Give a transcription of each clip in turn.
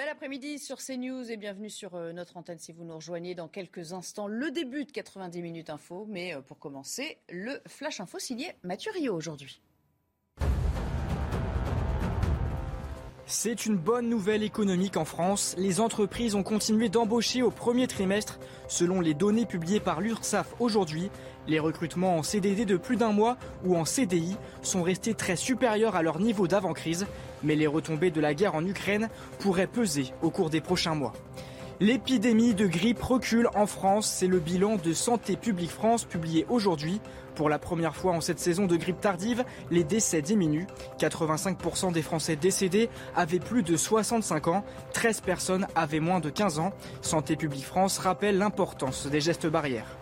Bel après-midi sur CNews et bienvenue sur euh, notre antenne si vous nous rejoignez dans quelques instants. Le début de 90 minutes info, mais euh, pour commencer, le Flash Info signé Mathieu Rio aujourd'hui. C'est une bonne nouvelle économique en France. Les entreprises ont continué d'embaucher au premier trimestre. Selon les données publiées par l'URSSAF aujourd'hui, les recrutements en CDD de plus d'un mois ou en CDI sont restés très supérieurs à leur niveau d'avant-crise, mais les retombées de la guerre en Ukraine pourraient peser au cours des prochains mois. L'épidémie de grippe recule en France, c'est le bilan de Santé publique France publié aujourd'hui. Pour la première fois en cette saison de grippe tardive, les décès diminuent. 85% des Français décédés avaient plus de 65 ans, 13 personnes avaient moins de 15 ans. Santé publique France rappelle l'importance des gestes barrières.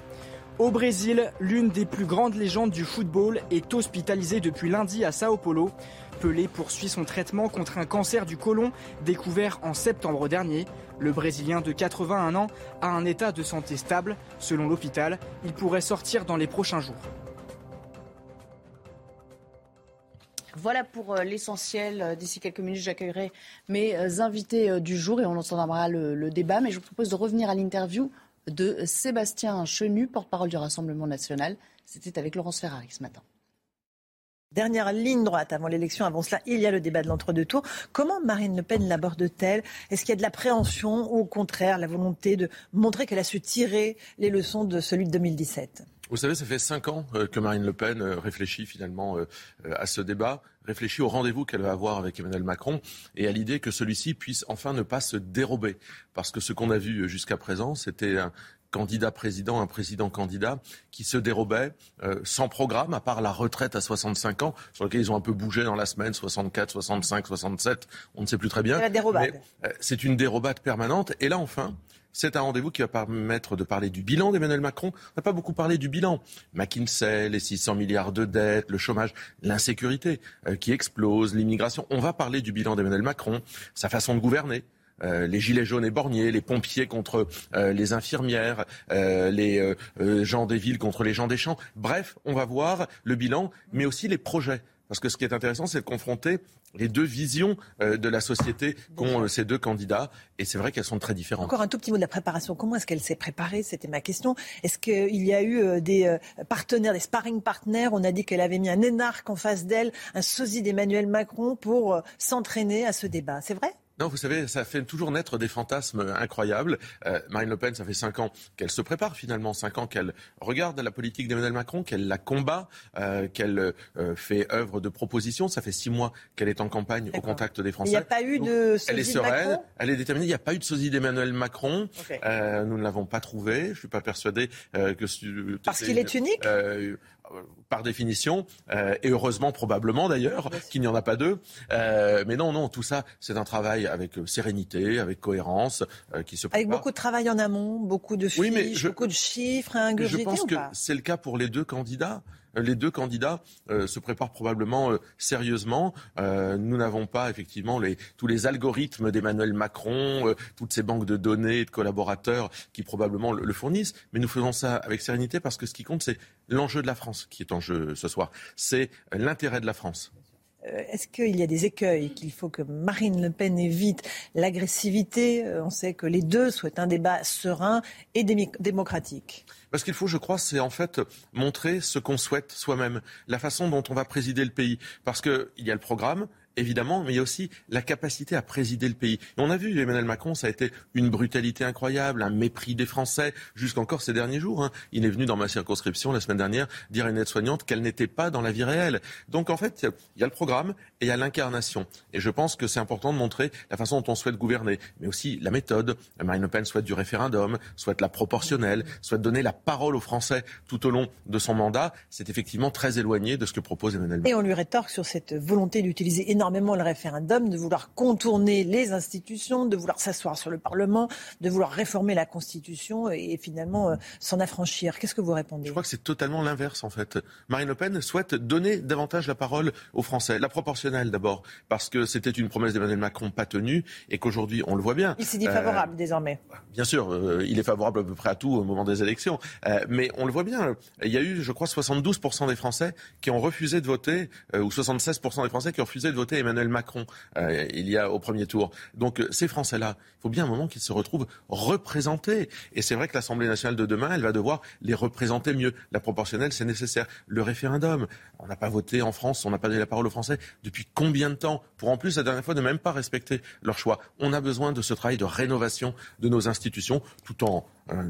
Au Brésil, l'une des plus grandes légendes du football est hospitalisée depuis lundi à Sao Paulo. Pelé poursuit son traitement contre un cancer du côlon découvert en septembre dernier. Le Brésilien de 81 ans a un état de santé stable. Selon l'hôpital, il pourrait sortir dans les prochains jours. Voilà pour euh, l'essentiel. Euh, d'ici quelques minutes, j'accueillerai mes euh, invités du jour et on entendra le, le débat. Mais je vous propose de revenir à l'interview de Sébastien Chenu, porte-parole du Rassemblement national. C'était avec Laurence Ferrari ce matin. Dernière ligne droite avant l'élection. Avant cela, il y a le débat de l'entre-deux tours. Comment Marine Le Pen l'aborde-t-elle? Est-ce qu'il y a de l'appréhension ou au contraire la volonté de montrer qu'elle a su tirer les leçons de celui de 2017 vous savez, ça fait cinq ans euh, que Marine Le Pen euh, réfléchit finalement euh, à ce débat, réfléchit au rendez-vous qu'elle va avoir avec Emmanuel Macron et à l'idée que celui-ci puisse enfin ne pas se dérober. Parce que ce qu'on a vu jusqu'à présent, c'était un, candidat président, un président candidat qui se dérobait sans programme, à part la retraite à 65 ans, sur laquelle ils ont un peu bougé dans la semaine, 64, 65, 67, on ne sait plus très bien. C'est une dérobade permanente. Et là, enfin, c'est un rendez-vous qui va permettre de parler du bilan d'Emmanuel Macron. On n'a pas beaucoup parlé du bilan. McKinsey, les 600 milliards de dettes, le chômage, l'insécurité euh, qui explose, l'immigration. On va parler du bilan d'Emmanuel Macron, sa façon de gouverner. Euh, les gilets jaunes et borniers, les pompiers contre euh, les infirmières, les gens des villes contre les gens des champs. Bref, on va voir le bilan, mais aussi les projets. Parce que ce qui est intéressant, c'est de confronter les deux visions euh, de la société qu'ont euh, ces deux candidats. Et c'est vrai qu'elles sont très différentes. Encore un tout petit mot de la préparation. Comment est-ce qu'elle s'est préparée? C'était ma question. Est-ce qu'il y a eu euh, des partenaires, des sparring partners? On a dit qu'elle avait mis un énarque en face d'elle, un sosie d'Emmanuel Macron pour s'entraîner à ce débat. C'est vrai? Non, vous savez, ça fait toujours naître des fantasmes incroyables. Euh, Marine Le Pen, ça fait cinq ans qu'elle se prépare finalement, cinq ans qu'elle regarde la politique d'Emmanuel Macron, qu'elle la combat, euh, qu'elle euh, fait œuvre de proposition. Ça fait six mois qu'elle est en campagne au contact des Français. Il n'y a pas eu de sosie Elle est sereine, elle est déterminée. Il n'y a pas eu de sosie d'Emmanuel Macron. nous ne l'avons pas trouvé. Je ne suis pas persuadé que... Parce qu'il est unique euh, par définition, euh, et heureusement probablement d'ailleurs qu'il n'y en a pas deux. Euh, mais non, non, tout ça, c'est un travail avec sérénité, avec cohérence, qui se prépare. Avec beaucoup de travail en amont, beaucoup de fiches, beaucoup de chiffres à ingurgiter Je pense que c'est le cas pour les deux candidats les deux candidats euh, se préparent probablement euh, sérieusement. Euh, nous n'avons pas effectivement les, tous les algorithmes d'Emmanuel Macron, toutes ces banques de données de collaborateurs qui probablement le, fournissent, mais nous faisons ça avec sérénité parce que ce qui compte, c'est l'enjeu de la France qui est en jeu ce soir. C'est l'intérêt de la France. Est-ce qu'il y a des écueils qu'il faut que Marine Le Pen évite L'agressivité, on sait que les deux souhaitent un débat serein et démocratique. Parce qu'il faut, je crois, c'est en fait montrer ce qu'on souhaite soi-même, la façon dont on va présider le pays. Parce qu'il y a le programme évidemment, mais il y a aussi la capacité à présider le pays. Et on a vu Emmanuel Macron, ça a été une brutalité incroyable, un mépris des Français, jusqu'encore ces derniers jours. Hein. Il est venu dans ma circonscription la semaine dernière dire à une aide-soignante qu'elle n'était pas dans la vie réelle. Donc en fait, il y a le programme et il y a l'incarnation. Et je pense que c'est important de montrer la façon dont on souhaite gouverner, mais aussi la méthode. Marine Le Pen souhaite du référendum, souhaite la proportionnelle, souhaite donner la parole aux Français tout au long de son mandat. C'est effectivement très éloigné de ce que propose Emmanuel Macron. Et on lui rétorque sur cette volonté d'utiliser énormément le référendum, de vouloir contourner les institutions, de vouloir s'asseoir sur le Parlement, de vouloir réformer la Constitution et finalement euh, s'en affranchir. Qu'est-ce que vous répondez? Je crois que c'est totalement l'inverse en fait. Marine Le Pen souhaite donner davantage la parole aux Français. La proportionnelle d'abord, parce que c'était une promesse d'Emmanuel Macron pas tenue et qu'aujourd'hui on le voit bien. Il s'est dit favorable euh, désormais. Bien sûr, euh, il est favorable à peu près à tout au moment des élections. mais on le voit bien. Il y a eu, je crois, 72% des Français qui ont refusé de voter, ou 76% des Français qui ont refusé de voter Emmanuel Macron il y a au premier tour. Donc ces Français-là, il faut bien un moment qu'ils se retrouvent représentés. Et c'est vrai que l'Assemblée nationale de demain, elle va devoir les représenter mieux. La proportionnelle, c'est nécessaire. Le référendum, on n'a pas voté en France, on n'a pas donné la parole aux Français depuis combien de temps Pour en plus, la dernière fois, ne même pas respecter leur choix. On a besoin de ce travail de rénovation de nos institutions, tout en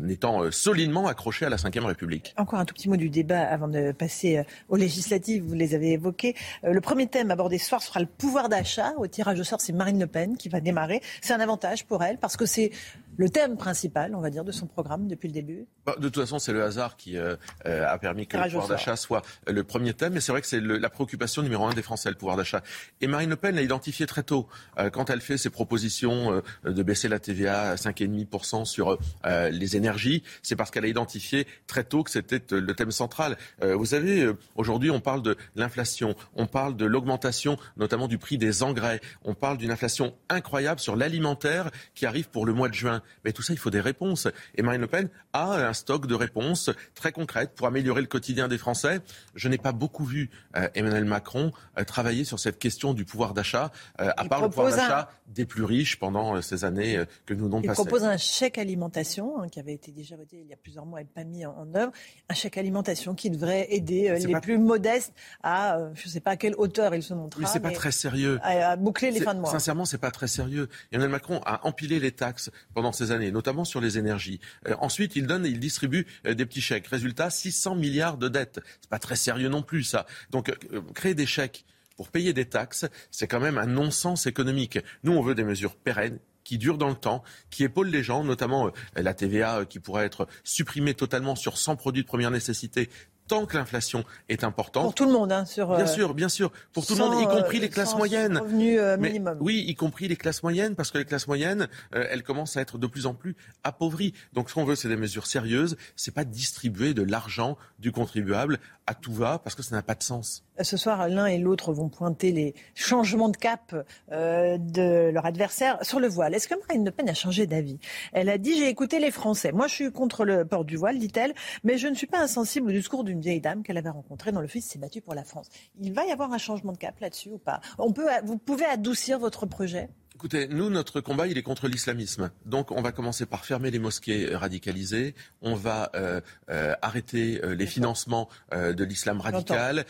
étant euh, solidement accroché à la Ve République. Encore un tout petit mot du débat avant de passer euh, aux législatives, vous les avez évoqués. Euh, le premier thème abordé ce soir sera le pouvoir d'achat. Au tirage au sort, c'est Marine Le Pen qui va démarrer. C'est un avantage pour elle parce que c'est le thème principal, on va dire, de son programme depuis le début bah, De toute façon, c'est le hasard qui a permis que le pouvoir d'achat soit le premier thème. Mais c'est vrai que c'est la préoccupation numéro un des Français, le pouvoir d'achat. Et Marine Le Pen l'a identifié très tôt. quand elle fait ses propositions de baisser la TVA à 5,5% sur les énergies, c'est parce qu'elle a identifié très tôt que c'était euh, le thème central. Euh, vous savez, euh, aujourd'hui, on parle de l'inflation, on parle de l'augmentation notamment du prix des engrais, on parle d'une inflation incroyable sur l'alimentaire qui arrive pour le mois de juin. Mais tout ça, il faut des réponses. Et Marine Le Pen a un stock de réponses très concrètes pour améliorer le quotidien des Français. Je n'ai pas beaucoup vu Emmanuel Macron travailler sur cette question du pouvoir d'achat, à part le pouvoir d'achat des plus riches pendant ces années que nous n'avons pas. Il propose un chèque alimentation hein, qui avait été déjà voté il y a plusieurs mois et pas mis en, œuvre, un chèque alimentation qui devrait aider euh, les plus modestes à, euh, je ne sais pas à quelle hauteur il se montrera. Mais c'est pas très sérieux. À, boucler les fins de mois. Sincèrement, c'est pas très sérieux. Emmanuel Macron a empilé les taxes pendant notamment sur les énergies. Euh, ensuite, il donne il distribue des petits chèques. Résultat, 600 milliards de dettes. C'est pas très sérieux non plus, ça. Donc, créer des chèques pour payer des taxes, c'est quand même un non-sens économique. Nous, on veut des mesures pérennes qui dure dans le temps, qui épaule les gens, notamment euh, la TVA euh, qui pourrait être supprimée totalement sur 100 produits de première nécessité tant que l'inflation est importante. Pour tout le monde, hein, sur. Bien euh, sûr, bien sûr, pour tout le monde, y compris les classes moyennes. Revenu minimum. oui, y compris les classes moyennes, parce que les classes moyennes, elles commencent à être de plus en plus appauvries. Donc, ce qu'on veut, c'est des mesures sérieuses. C'est pas distribuer de l'argent du contribuable à tout va, parce que ça n'a pas de sens. Ce soir, l'un et l'autre vont pointer les changements de cap euh, de leur adversaire sur le voile. Est-ce que Marine Le Pen a changé d'avis? Elle a dit J'ai écouté les Français. Moi, je suis contre le port du voile, dit-elle, mais je ne suis pas insensible au discours d'une vieille dame qu'elle avait rencontrée dans le fils s'est battu pour la France. Il va y avoir un changement de cap là-dessus ou pas? Vous pouvez adoucir votre projet? Écoutez, nous, notre combat, il est contre l'islamisme. Donc, on va commencer par fermer les mosquées radicalisées. On va euh, euh, arrêter euh, les financements de l'islam radical.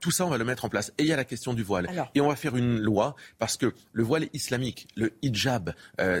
tout ça, on va le mettre en place. Et il y a la question du voile. Et on va faire une loi parce que le voile islamique, le hijab,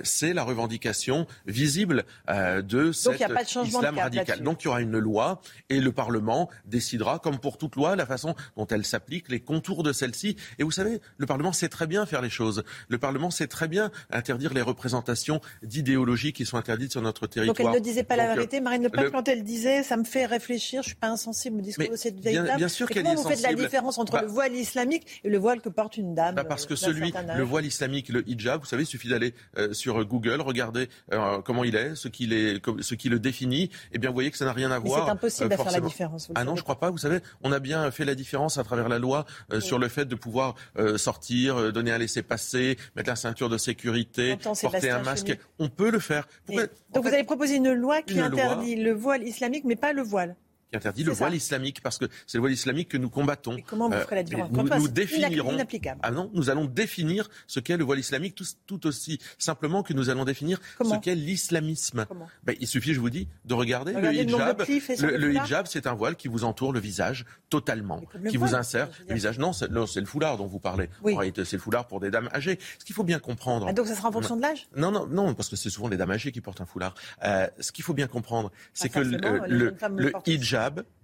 c'est la revendication visible de cet islam radical. Donc, il y aura une loi et le Parlement décidera, comme pour toute loi, la façon dont elle s'applique, les contours de celle-ci. Et vous savez, le Parlement sait très bien faire les choses. Le Parlement c'est très bien interdire les représentations d'idéologies qui sont interdites sur notre territoire. Donc elle ne disait pas la vérité. Marine Le Pen, quand elle disait, ça me fait réfléchir, je ne suis pas insensible au discours de cette vieille dame. Bien sûr qu'elle est Comment vous faites la différence entre bah le voile islamique et le voile que porte une dame bah Parce que celui, le voile islamique, le hijab, vous savez, il suffit d'aller euh, sur Google, regarder euh, comment il est, ce qui, est, ce qui le définit. Et eh bien, vous voyez que ça n'a rien à voir. C'est impossible euh, de faire la différence. Ah non, je crois pas. Vous savez, on a bien fait la différence à travers la loi sur le fait de pouvoir sortir, donner un laisser-passer, mettre la ceinture de sécurité porter un masque. On peut le faire. donc vous avez proposé une loi qui interdit le voile islamique, mais pas le voile qui interdit le voile islamique, parce que c'est le voile islamique que nous combattons. comment vous euh, ferez la différence Nous, nous définirons. Ah non, nous allons définir ce qu'est le voile islamique tout, tout, aussi simplement que nous allons définir ce qu'est l'islamisme. Ben, il suffit, je vous dis, de regarder le hijab. Le, hijab, c'est un voile qui vous entoure le visage totalement, qui vous insère le visage. Non, c'est le foulard dont vous parlez. En réalité, c'est le foulard pour des dames âgées. Ce qu'il faut bien comprendre. Ah, donc ça sera en fonction de l'âge Non, non, non, parce que c'est souvent les dames âgées qui portent un foulard. Euh, ce qu'il faut bien comprendre, c'est que le, le hijab,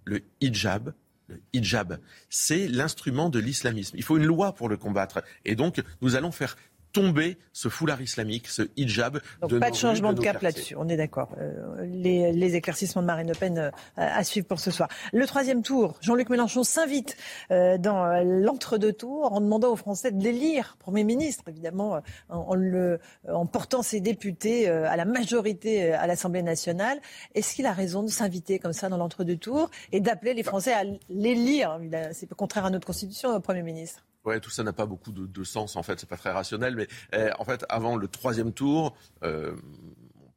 le hijab, le hijab, c'est l'instrument de l'islamisme. Il faut une loi pour le combattre. Et donc, nous allons faire tomber ce foulard islamique, ce hijab. Donc pas de changement de, cap là-dessus, on est d'accord. Euh, les, éclaircissements de Marine Le Pen euh, à suivre pour ce soir. Le troisième tour, Jean-Luc Mélenchon s'invite euh, dans l'entre-deux tours en demandant aux Français de l'élire Premier ministre, évidemment, en, le, en portant ses députés à la majorité à l'Assemblée nationale. Est-ce qu'il a raison de s'inviter comme ça dans l'entre-deux tours et d'appeler les Français à l'élire? C'est contraire à notre Constitution, Premier ministre. Tout ça n'a pas beaucoup de, sens en fait, c'est pas très rationnel, mais euh, en fait, avant le troisième tour, euh,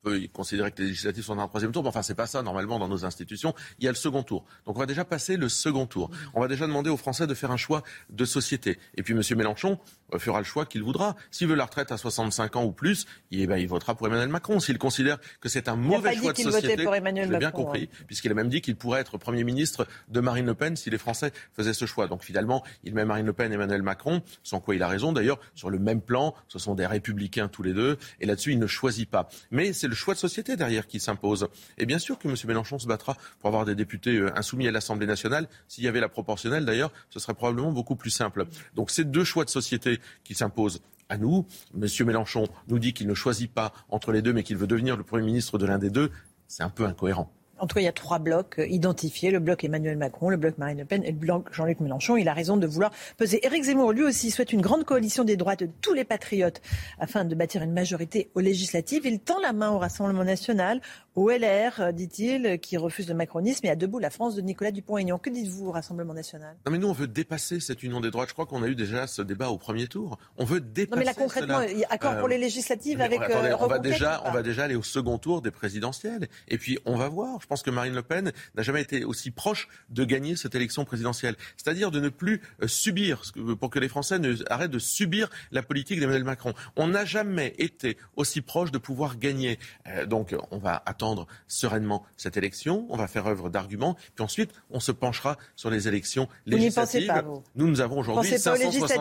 peut considérer que les législatives sont dans un troisième tour, mais enfin, c'est pas ça normalement dans nos institutions. Il y a le second tour. Donc, on va déjà passer le second tour. On va déjà demander aux Français de faire un choix de société. Et puis, M. Mélenchon fera le choix qu'il voudra. S'il veut la retraite à 65 ans ou plus, eh ben, il votera pour Emmanuel Macron. S'il considère que c'est un mauvais choix de société, pour Emmanuel bien compris, puisqu'il a même dit qu'il pourrait être Premier ministre de Marine Le Pen si les Français faisaient ce choix. Donc, finalement, il met Marine Le Pen et Emmanuel Macron, sans quoi il a raison d'ailleurs, sur le même plan. Ce sont des républicains tous les deux. Et là-dessus, il ne choisit pas. Mais c'est le choix de société derrière qui s'impose. Et bien sûr que M. Mélenchon se battra pour avoir des députés euh, insoumis à l'Assemblée nationale. S'il y avait la proportionnelle, d'ailleurs, ce serait probablement beaucoup plus simple. Donc c'est deux choix de société qui s'imposent à nous. M. Mélenchon nous dit qu'il ne choisit pas entre les deux, mais qu'il veut devenir le Premier ministre de l'un des deux. C'est un peu incohérent. En tout cas, il y a trois blocs euh, identifiés le bloc Emmanuel Macron, le bloc Marine Le Pen et le bloc Jean-Luc Mélenchon. Il a raison de vouloir peser. Éric Zemmour, lui aussi, souhaite une grande coalition des droites de tous les patriotes afin de bâtir une majorité aux législatives. Il tend la main au Rassemblement national, au LR, euh, dit-il, qui refuse le macronisme et à debout la France de Nicolas Dupont-Aignan. Que dites-vous au Rassemblement national? Non, mais nous, on veut dépasser cette union des droites. Je crois qu'on a eu déjà ce débat au premier tour. On veut dépasser. Non, mais là, concrètement, il y a accord pour les euh, législatives avec. on, va déjà, on va déjà aller au second tour des présidentielles. Et puis, on va voir. Je pense que Marine Le Pen n'a jamais été aussi proche de gagner cette élection présidentielle. C'est-à-dire de ne plus euh, subir, pour que les Français ne, arrêtent de subir la politique d'Emmanuel Macron. On n'a jamais été aussi proche de pouvoir gagner. Euh, donc on va attendre sereinement cette élection, on va faire œuvre d'arguments, puis ensuite on se penchera sur les élections législatives. Vous pas, Nous, nous avons aujourd'hui 577.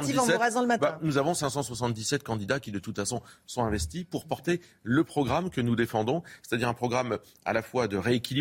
le matin. Bah, nous avons 577 candidats qui de toute façon sont investis pour porter le programme que nous défendons, c'est-à-dire un programme à la fois de rééquilibrage,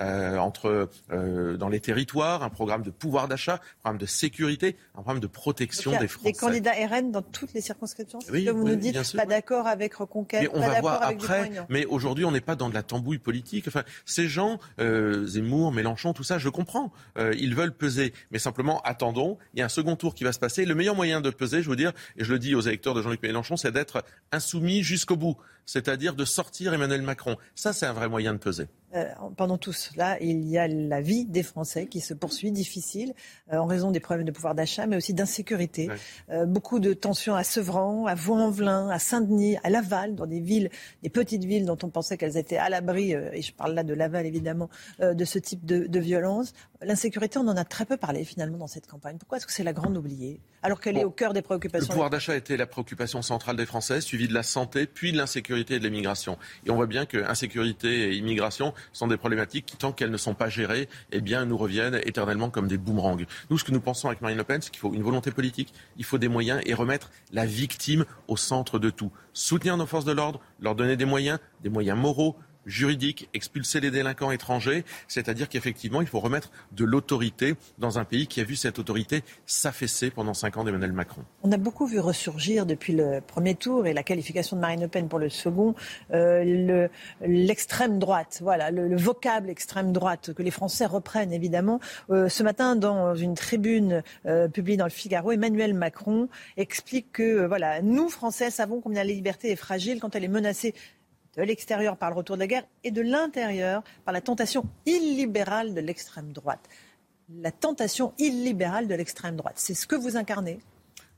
euh, entre, euh, dans les territoires, un programme de pouvoir d'achat, un programme de sécurité, un programme de protection des Français. Des candidats RN dans toutes les circonscriptions, oui, que vous nous dites, pas d'accord avec Reconquête, on va voir après, mais aujourd'hui on n'est pas dans de la tambouille politique. Enfin, ces gens, euh, Zemmour, Mélenchon, tout ça, je comprends. ils veulent peser, mais simplement attendons. Il y a un second tour qui va se passer. Le meilleur moyen de peser, je veux dire, et je le dis aux électeurs de Jean-Luc Mélenchon, c'est d'être insoumis jusqu'au bout, c'est-à-dire de sortir Emmanuel Macron. Ça, c'est un vrai moyen de peser. Euh, pendant tout cela, il y a la vie des Français qui se poursuit difficile euh, en raison des problèmes de pouvoir d'achat, mais aussi d'insécurité. Euh, beaucoup de tensions à Sevran, à Vaux-en-Velin, à Saint-Denis, à Laval, dans des villes, des petites villes dont on pensait qu'elles étaient à l'abri, et je parle là de Laval évidemment, de ce type de, de violence. L'insécurité, on en a très peu parlé finalement dans cette campagne. Pourquoi est-ce que c'est la grande oubliée alors qu'elle est au cœur des préoccupations Le pouvoir d'achat était la préoccupation centrale des Français, suivi de la santé, puis de l'insécurité et de l'immigration. Et on voit bien que insécurité et immigration sont des problématiques qui, tant qu'elles ne sont pas gérées, eh nous reviennent éternellement comme des boomerangs. Nous, ce que nous pensons avec Marine Le Pen, c'est qu'il faut une volonté politique, il faut des moyens et remettre la victime au centre de tout. Soutenir nos forces de l'ordre, leur donner des moyens, des moyens moraux, juridique, expulser les délinquants étrangers, c'est-à-dire qu'effectivement, il faut remettre de l'autorité dans un pays qui a vu cette autorité s'affaisser pendant cinq ans d'Emmanuel Macron. On a beaucoup vu ressurgir depuis le premier tour et la qualification de Marine Le Pen pour le second, euh, l'extrême droite, voilà, le, vocable extrême droite que les Français reprennent évidemment. Euh, ce matin, dans une tribune euh, publiée dans le Figaro, Emmanuel Macron explique que voilà, nous Français savons combien la liberté est fragile quand elle est menacée de l'extérieur par le retour de la guerre et de l'intérieur par la tentation illibérale de l'extrême droite. La tentation illibérale de l'extrême droite, c'est ce que vous incarnez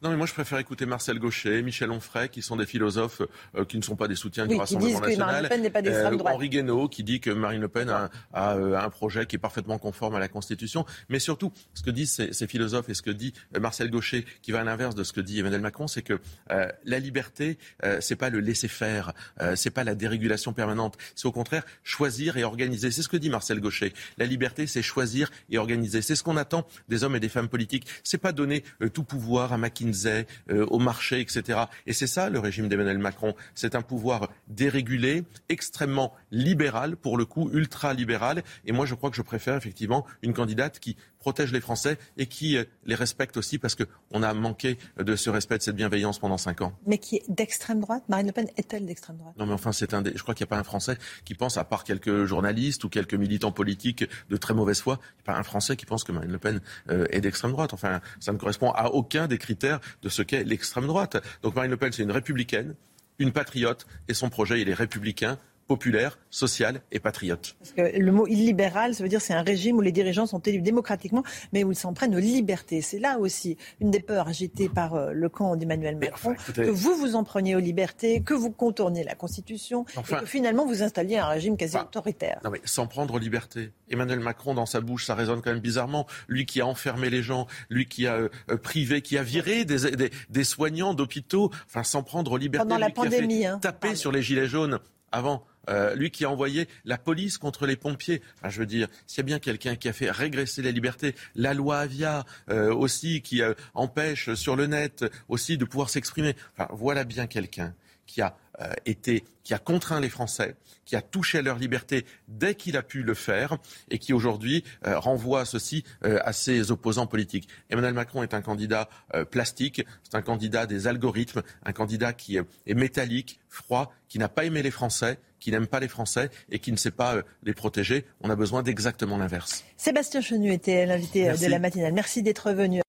Non, mais moi je préfère écouter Marcel Gaucher, Michel Onfray, qui sont des philosophes euh, qui ne sont pas des soutiens du Rassemblement national. euh, Henri Guénaud, qui dit que Marine Le Pen a, a, euh, un projet qui est parfaitement conforme à la Constitution. Mais surtout, ce que disent ces, ces philosophes et ce que dit euh, Marcel Gaucher, qui va à l'inverse de ce que dit Emmanuel Macron, c'est que euh, la liberté, euh, c'est pas le laisser faire, c'est pas la dérégulation permanente. C'est au contraire choisir et organiser. C'est ce que dit Marcel Gaucher. La liberté, c'est choisir et organiser. C'est ce qu'on attend des hommes et des femmes politiques. C'est pas donner tout pouvoir à McKinsey, euh, au marché, etc. Et c'est ça le régime d'Emmanuel Macron. C'est un pouvoir dérégulé, extrêmement libéral, pour le coup ultra-libéral. Et moi, je crois que je préfère effectivement une candidate qui protège les Français et qui euh, les respecte aussi parce qu'on a manqué de ce respect, de cette bienveillance pendant cinq ans. Mais qui est d'extrême droite Marine Le Pen est-elle d'extrême droite? Non, mais enfin, c'est un des... je crois qu'il n'y a pas un Français qui pense, à part quelques journalistes ou quelques militants politiques de très mauvaise foi, il n'y a pas un Français qui pense que Marine Le Pen euh, est d'extrême droite. Enfin, ça ne correspond à aucun des critères de ce qu'est l'extrême droite. Donc Marine Le Pen, c'est une républicaine, une patriote, et son projet, il est républicain, populaire, social et patriote. Parce que le mot illibéral, ça veut dire c'est un régime où les dirigeants sont élus démocratiquement, mais où ils s'en prennent aux libertés. C'est là aussi une des peurs agitées par euh, le camp d'Emmanuel Macron, enfin, que vous vous en preniez aux libertés, que vous contourniez la Constitution, enfin... et que finalement vous installiez un régime quasi autoritaire. Non mais sans prendre aux libertés. Emmanuel Macron, dans sa bouche, ça résonne quand même bizarrement. Lui qui a enfermé les gens, lui qui a euh, privé, qui a viré des, des, des soignants d'hôpitaux, enfin sans prendre aux libertés. Pendant la pandémie, qui a fait hein, taper pardon. sur les gilets jaunes avant. Euh, lui qui a envoyé la police contre les pompiers. Enfin, je veux dire, s'il y a bien quelqu'un qui a fait régresser les libertés, la loi Avia euh, aussi qui euh, empêche sur le net aussi de pouvoir s'exprimer. Voilà bien quelqu'un qui a été, qui a contraint les Français, qui a touché à leur liberté dès qu'il a pu le faire et qui aujourd'hui euh, renvoie ceci euh, à ses opposants politiques. Emmanuel Macron est un candidat plastique, c'est un candidat des algorithmes, un candidat qui est métallique, froid, qui n'a pas aimé les Français, qui n'aime pas les Français et qui ne sait pas les protéger. On a besoin d'exactement l'inverse. Sébastien Chenu était l'invité de la matinale. Merci d'être venu.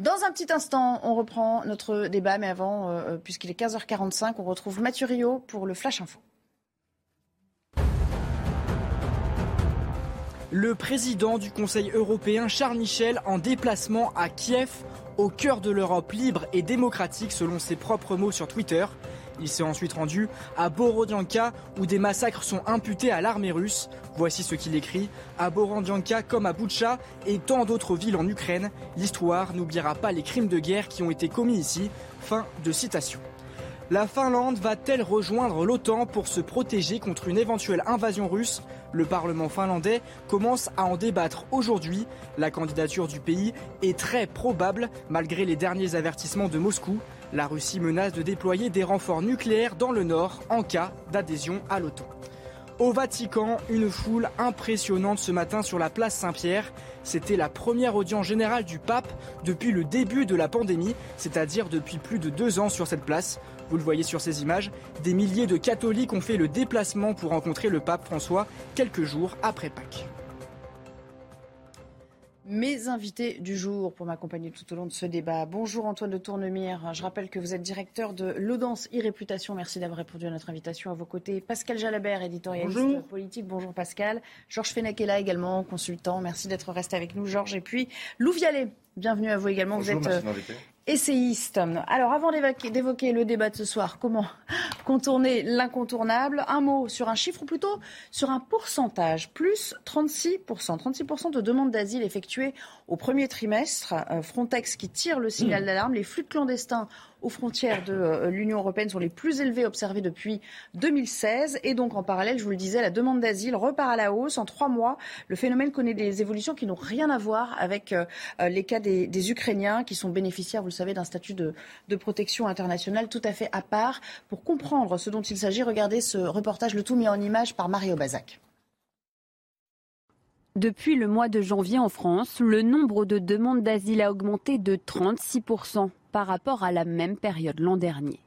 Dans un petit instant, on reprend notre débat, mais avant, euh, puisqu'il est 15h45, on retrouve Mathieu Rio pour le Flash Info. Le président du Conseil européen, Charles Michel, en déplacement à Kiev, au cœur de l'Europe libre et démocratique, selon ses propres mots sur Twitter. Il s'est ensuite rendu à Borodianka où des massacres sont imputés à l'armée russe. Voici ce qu'il écrit. À Borodianka comme à Boutcha et tant d'autres villes en Ukraine, l'histoire n'oubliera pas les crimes de guerre qui ont été commis ici. Fin de citation. La Finlande va-t-elle rejoindre l'OTAN pour se protéger contre une éventuelle invasion russe? Le Parlement finlandais commence à en débattre aujourd'hui. La candidature du pays est très probable malgré les derniers avertissements de Moscou. La Russie menace de déployer des renforts nucléaires dans le nord en cas d'adhésion à l'OTAN. Au Vatican, une foule impressionnante ce matin sur la place Saint-Pierre. C'était la première audience générale du pape depuis le début de la pandémie, c'est-à-dire depuis plus de deux ans sur cette place. Vous le voyez sur ces images, des milliers de catholiques ont fait le déplacement pour rencontrer le pape François quelques jours après Pâques. Mes invités du jour pour m'accompagner tout au long de ce débat. Bonjour Antoine de Tournemire. Je rappelle que vous êtes directeur de l'Audience e-Réputation. Merci d'avoir répondu à notre invitation. À vos côtés, Pascal Jalabert, éditorialiste Bonjour. politique. Bonjour Pascal. Georges Fenech est là également, consultant. Merci d'être resté avec nous, Georges. Et puis Lou Vialet. Bienvenue à vous également. Bonjour, vous êtes essayiste. Alors avant d'évoquer le débat de ce soir, comment contourner l'incontournable? Un mot sur un chiffre ou plutôt sur un pourcentage, plus 36%. 36% de demandes d'asile effectuées au premier trimestre. Frontex qui tire le signal d'alarme. Les flux de clandestins aux frontières de l'Union européenne sont les plus élevés observés depuis 2016. Et donc, en parallèle, je vous le disais, la demande d'asile repart à la hausse. En trois mois, le phénomène connaît des évolutions qui n'ont rien à voir avec les cas des, des, Ukrainiens qui sont bénéficiaires, vous le savez, d'un statut de, de, protection internationale tout à fait à part. Pour comprendre ce dont il s'agit, regardez ce reportage, le tout mis en image par Mario Bazac. Depuis le mois de janvier en France, le nombre de demandes d'asile a augmenté de 36% par rapport à la même période l'an dernier.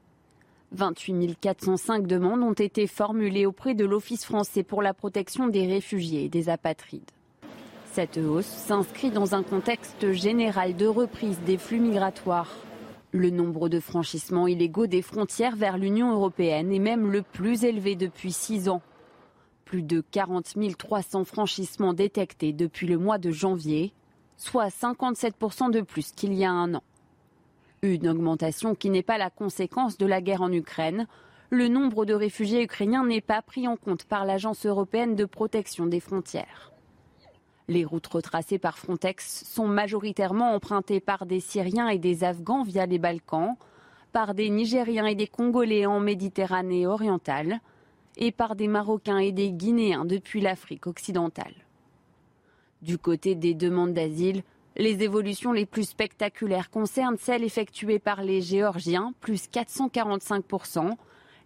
28 405 demandes ont été formulées auprès de l'Office français pour la protection des réfugiés et des apatrides. Cette hausse s'inscrit dans un contexte général de reprise des flux migratoires. Le nombre de franchissements illégaux des frontières vers l'Union européenne est même le plus élevé depuis six ans. Plus de 40 300 franchissements détectés depuis le mois de janvier, soit 57% de plus qu'il y a un an. Une augmentation qui n'est pas la conséquence de la guerre en Ukraine. Le nombre de réfugiés ukrainiens n'est pas pris en compte par l'Agence européenne de protection des frontières. Les routes retracées par Frontex sont majoritairement empruntées par des Syriens et des Afghans via les Balkans, par des Nigériens et des Congolais en Méditerranée orientale, et par des Marocains et des Guinéens depuis l'Afrique occidentale. Du côté des demandes d'asile, les évolutions les plus spectaculaires concernent celles effectuées par les Géorgiens, plus 445%,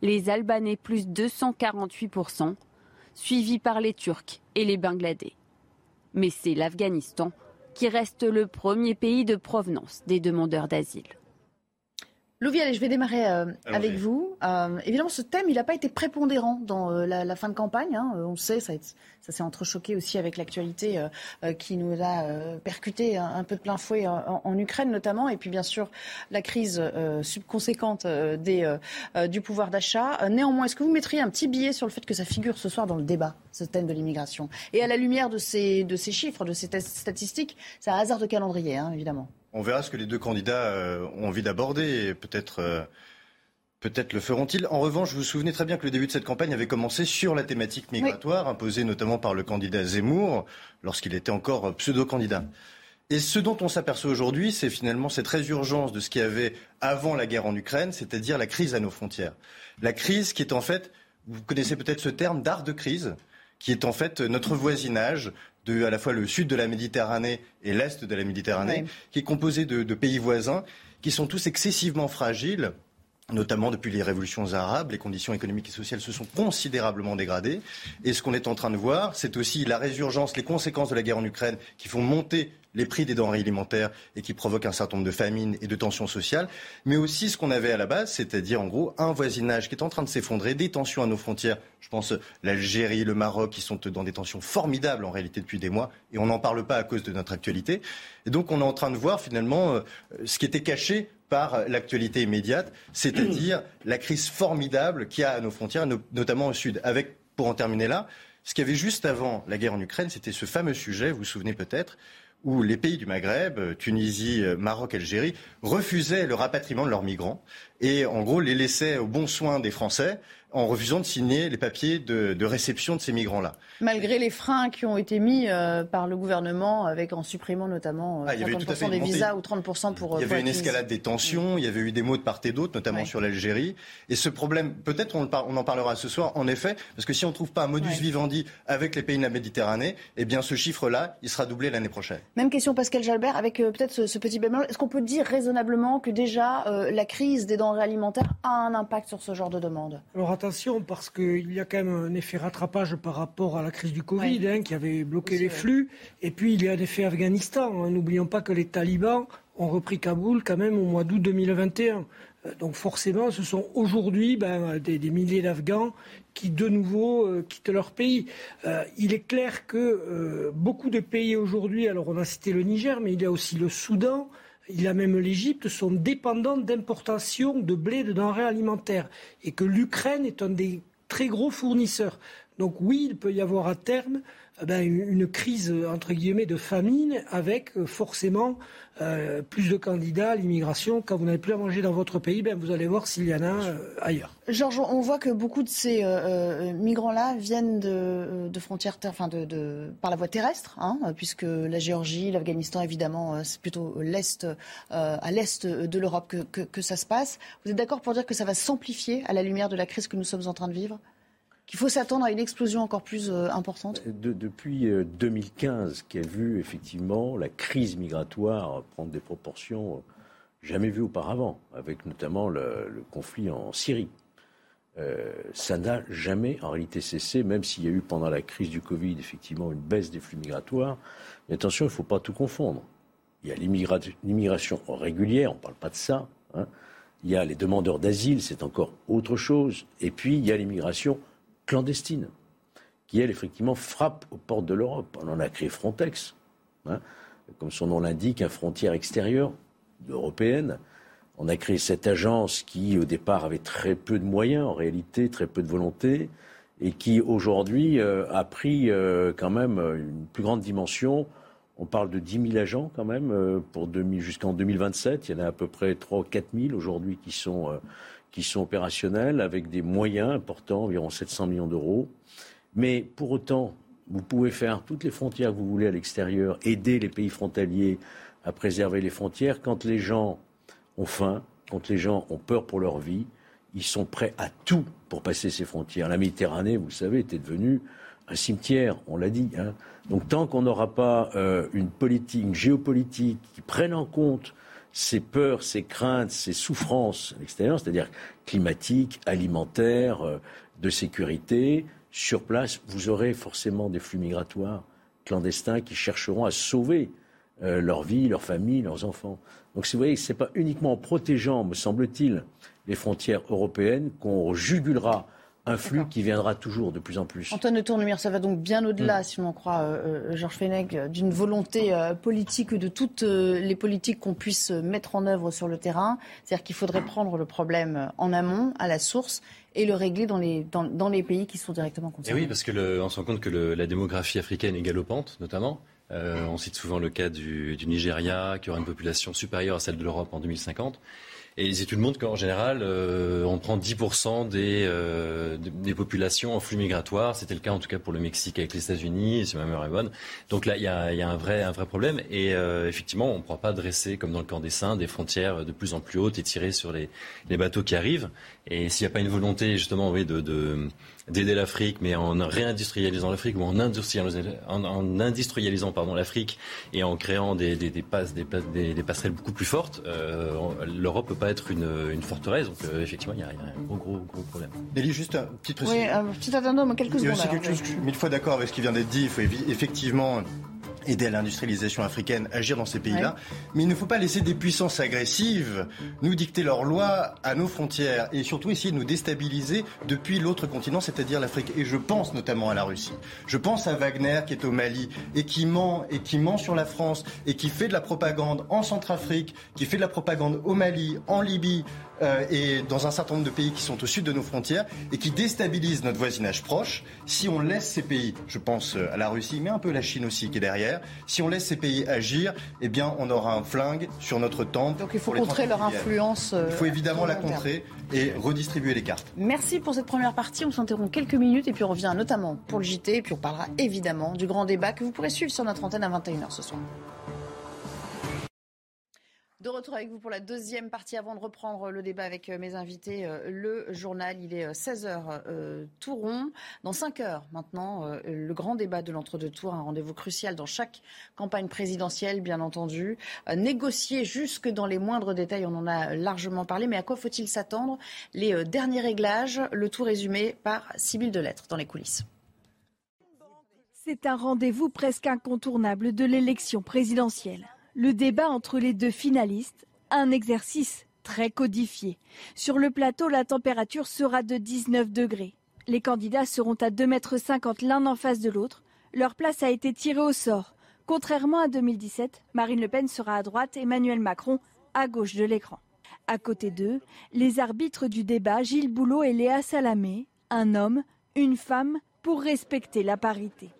les Albanais, plus 248%, suivis par les Turcs et les Bangladais. Mais c'est l'Afghanistan qui reste le premier pays de provenance des demandeurs d'asile. Louis, allez, je vais démarrer euh, avec vous. Euh, évidemment, ce thème, il n'a pas été prépondérant dans euh, la, fin de campagne. Hein. on sait, ça, ça s'est entrechoqué aussi avec l'actualité qui nous a percuté un, peu de plein fouet en, Ukraine notamment, et puis bien sûr la crise subconséquente des, du pouvoir d'achat. néanmoins, est-ce que vous mettriez un petit billet sur le fait que ça figure ce soir dans le débat, ce thème de l'immigration? Et à la lumière de ces, de ces chiffres, de ces statistiques, c'est un hasard de calendrier, hein, évidemment. On verra ce que les deux candidats euh, ont envie d'aborder et peut-être euh, peut-être le feront-ils. En revanche, vous vous souvenez très bien que le début de cette campagne avait commencé sur la thématique migratoire, imposée notamment par le candidat Zemmour, lorsqu'il était encore pseudo-candidat. Et ce dont on s'aperçoit aujourd'hui, c'est finalement cette résurgence de ce qu'il y avait avant la guerre en Ukraine, c'est-à-dire la crise à nos frontières. La crise qui est en fait, vous connaissez peut-être ce terme d'art de crise, qui est en fait notre voisinage, de à la fois le sud de la Méditerranée et l'est de la Méditerranée, qui est composé de, de pays voisins qui sont tous excessivement fragiles notamment depuis les révolutions arabes, les conditions économiques et sociales se sont considérablement dégradées. Et ce qu'on est en train de voir, c'est aussi la résurgence, les conséquences de la guerre en Ukraine qui font monter les prix des denrées alimentaires et qui provoquent un certain nombre de famines et de tensions sociales, mais aussi ce qu'on avait à la base, c'est-à-dire en gros un voisinage qui est en train de s'effondrer, des tensions à nos frontières. Je pense l'Algérie, le Maroc, qui sont dans des tensions formidables en réalité depuis des mois, et on n'en parle pas à cause de notre actualité. Et donc on est en train de voir finalement euh, ce qui était caché par l'actualité immédiate, c'est-à-dire la crise formidable qu'il y a à nos frontières, notamment au sud. Avec, pour en terminer là, ce qu'il y avait juste avant la guerre en Ukraine, c'était ce fameux sujet, vous vous souvenez peut-être, où les pays du Maghreb, Tunisie, Maroc, Algérie, refusaient le rapatriement de leurs migrants et en gros les laissaient au bon soin des Français en refusant de signer les papiers de, réception de ces migrants-là. Malgré les freins qui ont été mis euh, par le gouvernement, avec en supprimant notamment 50% euh, des visas ou 30% pour. Il y avait une escalade des tensions, il y avait eu des mots de part et d'autre, notamment sur l'Algérie. Et ce problème, peut-être on, on, en parlera ce soir, en effet, parce que si on ne trouve pas un modus vivendi avec les pays de la Méditerranée, eh bien ce chiffre-là, il sera doublé l'année prochaine. Même question, Pascal Jalbert, avec euh, peut-être ce, petit bémol. Est-ce qu'on peut dire raisonnablement que déjà la crise des denrées alimentaires a un impact sur ce genre de demande? Attention parce qu'il y a quand même un effet rattrapage par rapport à la crise du Covid hein, qui avait bloqué les flux. Et puis il y a un effet Afghanistan. Hein. N'oublions pas que les talibans ont repris Kaboul quand même au mois d'août 2021. Euh, donc forcément, ce sont aujourd'hui ben, des, milliers d'Afghans qui de nouveau euh, quittent leur pays. Euh, il est clair que beaucoup de pays aujourd'hui, alors on a cité le Niger, mais il y a aussi le Soudan, il a même l'Égypte, sont dépendants d'importations de blé, de denrées alimentaires, et que l'Ukraine est un des très gros fournisseurs. Donc oui, il peut y avoir à terme ben, une crise entre guillemets de famine avec euh, forcément euh, plus de candidats à l'immigration. Quand vous n'avez plus à manger dans votre pays, ben, vous allez voir s'il y en a euh, ailleurs. Georges, on voit que beaucoup de ces migrants-là viennent de, frontières, enfin de, par la voie terrestre, hein, puisque la Géorgie, l'Afghanistan, évidemment, c'est plutôt l'est, à l'est de l'Europe que, que ça se passe. Vous êtes d'accord pour dire que ça va s'amplifier à la lumière de la crise que nous sommes en train de vivre? Qu'il faut s'attendre à une explosion encore plus euh, importante Depuis 2015, euh, qui a vu effectivement la crise migratoire prendre des proportions euh, jamais vues auparavant, avec notamment le, conflit en Syrie. ça n'a jamais en réalité cessé, même s'il y a eu pendant la crise du Covid effectivement une baisse des flux migratoires. Mais attention, il ne faut pas tout confondre. Il y a l'immigration régulière, on ne parle pas de ça. Hein. Il y a les demandeurs d'asile, c'est encore autre chose. Et puis, il y a l'immigration clandestine, qui, elle, effectivement, frappe aux portes de l'Europe. On a créé Frontex, hein, comme son nom l'indique, une frontière extérieure européenne. On a créé cette agence qui, au départ, avait très peu de moyens, en réalité, très peu de volonté, et qui, aujourd'hui, euh, a pris euh, quand même une plus grande dimension On parle de 10 000 agents quand même euh, pour jusqu'en 2027. Il y en a à peu près 3 ou 4 000 aujourd'hui qui sont, qui sont opérationnels avec des moyens importants, environ 700 millions d'euros. Mais pour autant, vous pouvez faire toutes les frontières que vous voulez à l'extérieur, aider les pays frontaliers à préserver les frontières. Quand les gens ont faim, quand les gens ont peur pour leur vie, ils sont prêts à tout pour passer ces frontières. La Méditerranée, vous le savez, était devenue un cimetière, on l'a dit. Hein. Donc tant qu'on n'aura pas euh, une politique, une géopolitique qui prenne en compte ces peurs, ces craintes, ces souffrances à l'extérieur, c'est-à-dire climatiques, alimentaires, euh, de sécurité, sur place, vous aurez forcément des flux migratoires clandestins qui chercheront à sauver euh, leur vie, leur famille, leurs enfants. Donc, vous voyez, ce n'est pas uniquement en protégeant, me semble-t-il, les frontières européennes qu'on jugulera un flux qui viendra toujours de plus en plus. Antoine de Tournemire, ça va donc bien au-delà, mm. si l'on croit euh, euh, Georges Fenech, d'une volonté euh, politique de toutes les politiques qu'on puisse mettre en œuvre sur le terrain. C'est-à-dire qu'il faudrait prendre le problème en amont, à la source, et le régler dans les, dans, les pays qui sont directement concernés. Et oui, parce qu'on se rend compte que la démographie africaine est galopante, notamment. on cite souvent le cas du, du Nigeria, qui aura une population supérieure à celle de l'Europe en 2050. Et les études montrent qu'en général, euh, on prend 10% des, euh, des populations en flux migratoire. C'était le cas en tout cas pour le Mexique avec les États-Unis, si ma mémoire est bonne. Donc là, il y a, y a, un, vrai, un vrai problème. Et euh, effectivement, on ne pourra pas dresser, comme dans le camp des Saints, des frontières de plus en plus hautes et tirer sur les, les bateaux qui arrivent. Et s'il n'y a pas une volonté, justement, oui, de, de d'aider l'Afrique, mais en réindustrialisant l'Afrique ou en industrialisant, en, industrialisant pardon, l'Afrique et en créant des, des, des, passes, des, des, passerelles beaucoup plus fortes, euh, l'Europe peut pas être une, une forteresse. Donc euh, effectivement, il y, a, un gros, gros, gros problème. Nelly, juste un petit précision. Oui, un petit addendum, quelques secondes. Il y a aussi quelque chose, je suis mille fois d'accord avec ce qui vient d'être dit. Il faut effectivement aider à l'industrialisation africaine, agir dans ces pays-là. Mais il ne faut pas laisser des puissances agressives nous dicter leurs lois à nos frontières et surtout essayer de nous déstabiliser depuis l'autre continent, c'est-à-dire l'Afrique. Et je pense notamment à la Russie. Je pense à Wagner qui est au Mali et qui ment et qui ment sur la France et qui fait de la propagande en Centrafrique, qui fait de la propagande au Mali, en Libye, euh, et dans un certain nombre de pays qui sont au sud de nos frontières et qui déstabilisent notre voisinage proche. Si on laisse ces pays, je pense euh, à la Russie, mais un peu la Chine aussi qui est derrière, si on laisse ces pays agir, eh bien on aura un flingue sur notre temple. Donc il faut contrer leur influence. il faut euh, évidemment la contrer et redistribuer les cartes. Merci pour cette première partie. On s'interrompt quelques minutes et puis on revient notamment pour le JT et puis on parlera évidemment du grand débat que vous pourrez suivre sur notre antenne à 21h ce soir. De retour avec vous pour la deuxième partie avant de reprendre le débat avec euh, mes invités. Euh, le journal, il est 16h euh, tout rond. Dans 5 heures maintenant, le grand débat de l'entre-deux tours, un rendez-vous crucial dans chaque campagne présidentielle, bien entendu. Négocier jusque dans les moindres détails, on en a largement parlé. Mais à quoi faut-il s'attendre? Les derniers réglages, le tout résumé par Sybille Delettre dans les coulisses. C'est un rendez-vous presque incontournable de l'élection présidentielle le débat entre les deux finalistes, un exercice très codifié. Sur le plateau, la température sera de 19 degrés. Les candidats seront à 2,50 mètres l'un en face de l'autre. Leur place a été tirée au sort. Contrairement à 2017, Marine Le Pen sera à droite, Emmanuel Macron à gauche de l'écran. À côté d'eux, les arbitres du débat, Gilles Boulot et Léa Salamé, un homme, une femme, pour respecter la parité.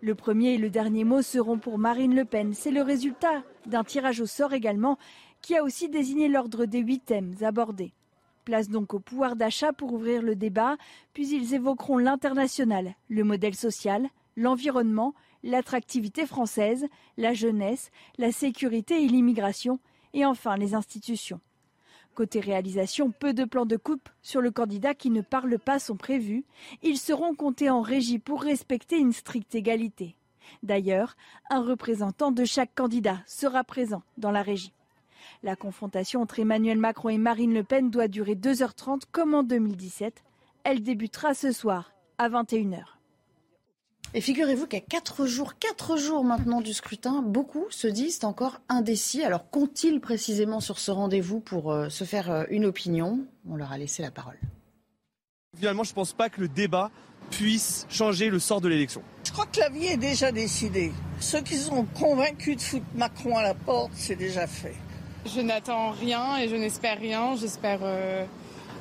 Le premier et le dernier mot seront pour Marine Le Pen. C'est le résultat d'un tirage au sort également qui a aussi désigné l'ordre des huit thèmes abordés. Place donc au pouvoir d'achat pour ouvrir le débat, puis ils évoqueront l'international, le modèle social, l'environnement, l'attractivité française, la jeunesse, la sécurité et l'immigration, et enfin les institutions. Côté réalisation, peu de plans de coupe sur le candidat qui ne parle pas sont prévus. Ils seront comptés en régie pour respecter une stricte égalité. D'ailleurs, un représentant de chaque candidat sera présent dans la régie. La confrontation entre Emmanuel Macron et Marine Le Pen doit durer 2h30 comme en 2017. Elle débutera ce soir à 21h. Et figurez-vous qu'à 4 jours, 4 jours maintenant du scrutin, beaucoup se disent encore indécis. Alors qu'ont-ils précisément sur ce rendez-vous pour euh, se faire euh, une opinion? On leur a laissé la parole. Finalement, je ne pense pas que le débat puisse changer le sort de l'élection. Je crois que la vie est déjà décidée. Ceux qui sont convaincus de foutre Macron à la porte, c'est déjà fait. Je n'attends rien et je n'espère rien. J'espère... Euh,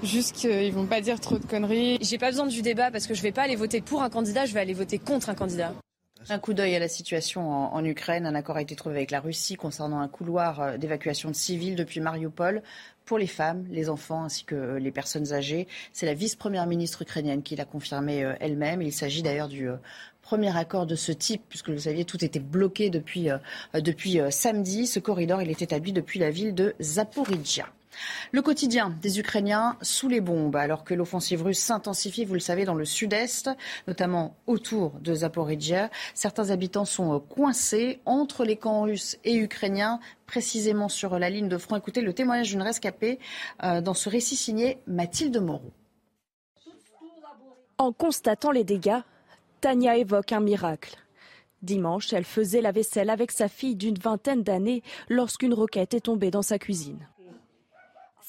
Juste qu'ils vont pas dire trop de conneries. J'ai pas besoin du débat parce que je vais pas aller voter pour un candidat, je vais aller voter contre un candidat. Un coup d'œil à la situation en, Ukraine. Un accord a été trouvé avec la Russie concernant un couloir euh, d'évacuation de civils depuis Mariupol pour les femmes, les enfants ainsi que les personnes âgées. C'est la vice-première ministre ukrainienne qui l'a confirmé euh, elle-même. Il s'agit d'ailleurs du euh, premier accord de ce type, puisque vous saviez, tout était bloqué depuis, depuis samedi. Ce corridor, il est établi depuis la ville de Zaporizhia. Le quotidien des Ukrainiens sous les bombes, alors que l'offensive russe s'intensifie, vous le savez, dans le sud-est, notamment autour de Zaporizhia. Certains habitants sont coincés entre les camps russes et ukrainiens, précisément sur la ligne de front. Écoutez le témoignage d'une rescapée euh, dans ce récit signé Mathilde Moreau. En constatant les dégâts, Tania évoque un miracle. Dimanche, elle faisait la vaisselle avec sa fille d'une vingtaine d'années lorsqu'une roquette est tombée dans sa cuisine.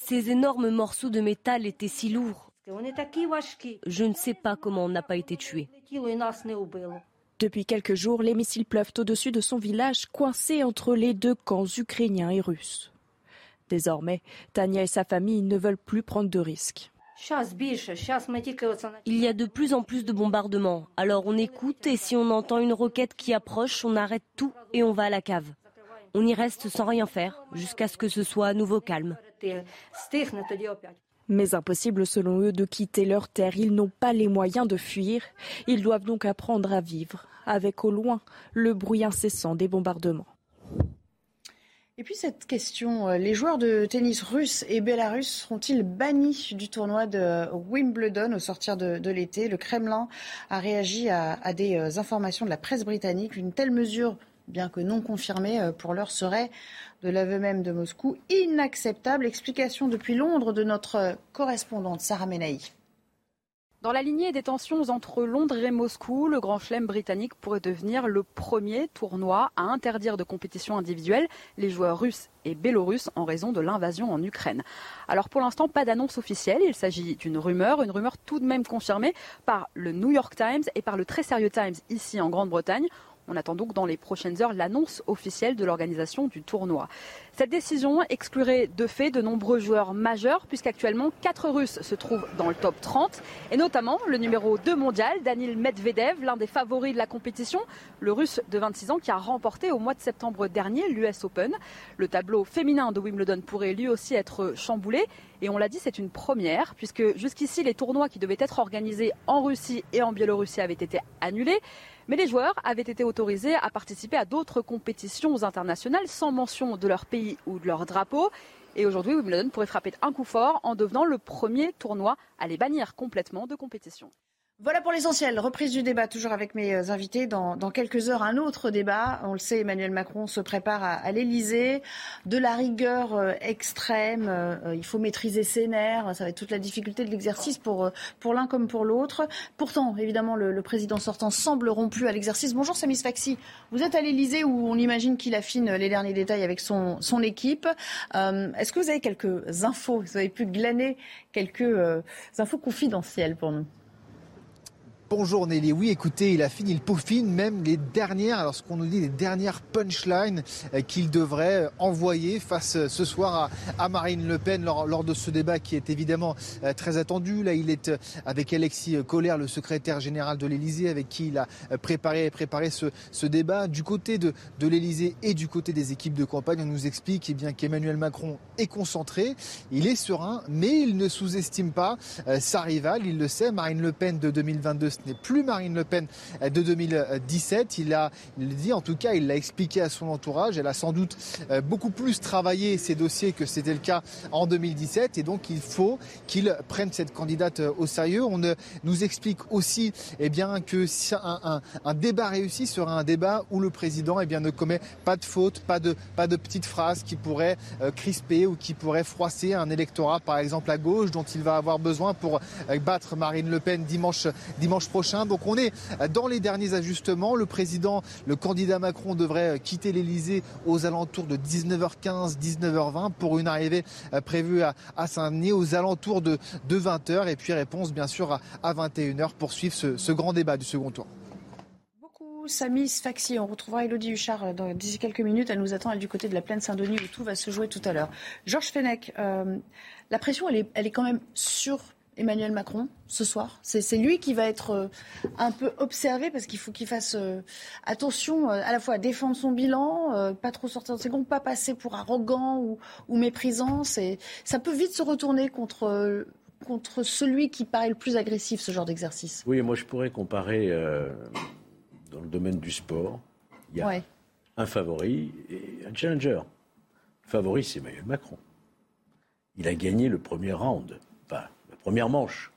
Ces énormes morceaux de métal étaient si lourds. Je ne sais pas comment on n'a pas été tué. Depuis quelques jours, les missiles pleuvent au-dessus de son village, coincé entre les deux camps ukrainiens et russes. Désormais, Tania et sa famille ne veulent plus prendre de risques. Il y a de plus en plus de bombardements. Alors on écoute et si on entend une roquette qui approche, on arrête tout et on va à la cave. On y reste sans rien faire jusqu'à ce que ce soit à nouveau calme. Mais impossible selon eux de quitter leur terre. Ils n'ont pas les moyens de fuir. Ils doivent donc apprendre à vivre avec au loin le bruit incessant des bombardements. Et puis cette question, euh, les joueurs de tennis russes et belarusses seront-ils bannis du tournoi de Wimbledon au sortir de, l'été? Le Kremlin a réagi à, des euh, informations de la presse britannique. Une telle mesure, bien que non confirmée euh, pour l'heure, serait de l'aveu même de Moscou, inacceptable. Explication depuis Londres de notre correspondante Sarah Menaï. Dans la lignée des tensions entre Londres et Moscou, le Grand Chelem britannique pourrait devenir le premier tournoi à interdire de compétition individuelle les joueurs russes et biélorusses en raison de l'invasion en Ukraine. Alors pour l'instant, pas d'annonce officielle, il s'agit d'une rumeur, une rumeur tout de même confirmée par le New York Times et par le très sérieux Times ici en Grande-Bretagne. On attend donc dans les prochaines heures l'annonce officielle de l'organisation du tournoi. Cette décision exclurait de fait de nombreux joueurs majeurs, puisqu'actuellement 4 Russes se trouvent dans le top 30, et notamment le numéro 2 mondial, Danil Medvedev, l'un des favoris de la compétition, le russe de 26 ans qui a remporté au mois de septembre dernier l'US Open. Le tableau féminin de Wimbledon pourrait lui aussi être chamboulé, et on l'a dit, c'est une première, puisque jusqu'ici les tournois qui devaient être organisés en Russie et en Biélorussie avaient été annulés. Mais les joueurs avaient été autorisés à participer à d'autres compétitions internationales sans mention de leur pays ou de leur drapeau. Et aujourd'hui, Wimbledon pourrait frapper un coup fort en devenant le premier tournoi à les bannir complètement de compétition. Voilà pour l'essentiel. Reprise du débat, toujours avec mes euh, invités. Dans, quelques heures, un autre débat. On le sait, Emmanuel Macron se prépare à, à l'Elysée. De la rigueur euh, extrême. Euh, il faut maîtriser ses nerfs. Ça va être toute la difficulté de l'exercice pour, pour l'un comme pour l'autre. Pourtant, évidemment, le, président sortant semble rompu à l'exercice. Bonjour, Samis Faxi. Vous êtes à l'Elysée où on imagine qu'il affine les derniers détails avec son, son équipe. Est-ce que vous avez quelques infos? Vous avez pu glaner quelques infos confidentielles pour nous Bonjour Nelly. Oui, écoutez, il a fini, il peaufine même les dernières, alors ce qu'on nous dit, les dernières punchlines euh, qu'il devrait euh, envoyer face euh, ce soir à, Marine Le Pen lors, de ce débat qui est évidemment très attendu. Là, il est avec Alexis Collère, le secrétaire général de l'Elysée, avec qui il a préparé, préparé ce, débat. Du côté de, de l'Elysée et du côté des équipes de campagne, on nous explique eh qu'Emmanuel Macron est concentré, il est serein, mais il ne sous-estime pas sa rivale. Il le sait, Marine Le Pen de 2022 ce n'est plus Marine Le Pen de 2017. Il a, il dit en tout cas, il l'a expliqué à son entourage. Elle a sans doute euh, beaucoup plus travaillé ces dossiers que c'était le cas en 2017. Et donc, il faut qu'il prenne cette candidate euh, au sérieux. On nous explique aussi eh bien, que un, un, débat réussi sera un débat où le président eh bien, ne commet pas de faute, pas de, pas de petites phrases qui pourraient euh, crisper ou qui pourraient froisser un électorat, par exemple à gauche, dont il va avoir besoin pour battre Marine Le Pen dimanche, dimanche prochain. Donc on est dans les derniers ajustements. Le président, le candidat Macron devrait quitter l'Elysée aux alentours de 19h15, 19h20 pour une arrivée euh, prévue à, Saint-Denis aux alentours de, 20h. Et puis réponse bien sûr à, 21h pour suivre ce, grand débat du second tour. Beaucoup, Samis Faxi. On retrouvera Elodie Huchard euh, dans d'ici quelques minutes. Elle nous attend elle, du côté de la plaine Saint-Denis où tout va se jouer tout à l'heure. Georges Fenech, euh, la pression, elle est, elle est quand même sur Emmanuel Macron ce soir C'est lui qui va être euh, un peu observé parce qu'il faut qu'il fasse euh, attention à la fois à défendre son bilan, pas trop sortir de ses gonds, pas passer pour arrogant ou, ou méprisant. Ça peut vite se retourner contre, contre celui qui paraît le plus agressif, ce genre d'exercice. Oui, moi je pourrais comparer dans le domaine du sport. Il y a un favori et un challenger. Le favori, c'est Emmanuel Macron. Il a gagné le premier round, enfin première manche,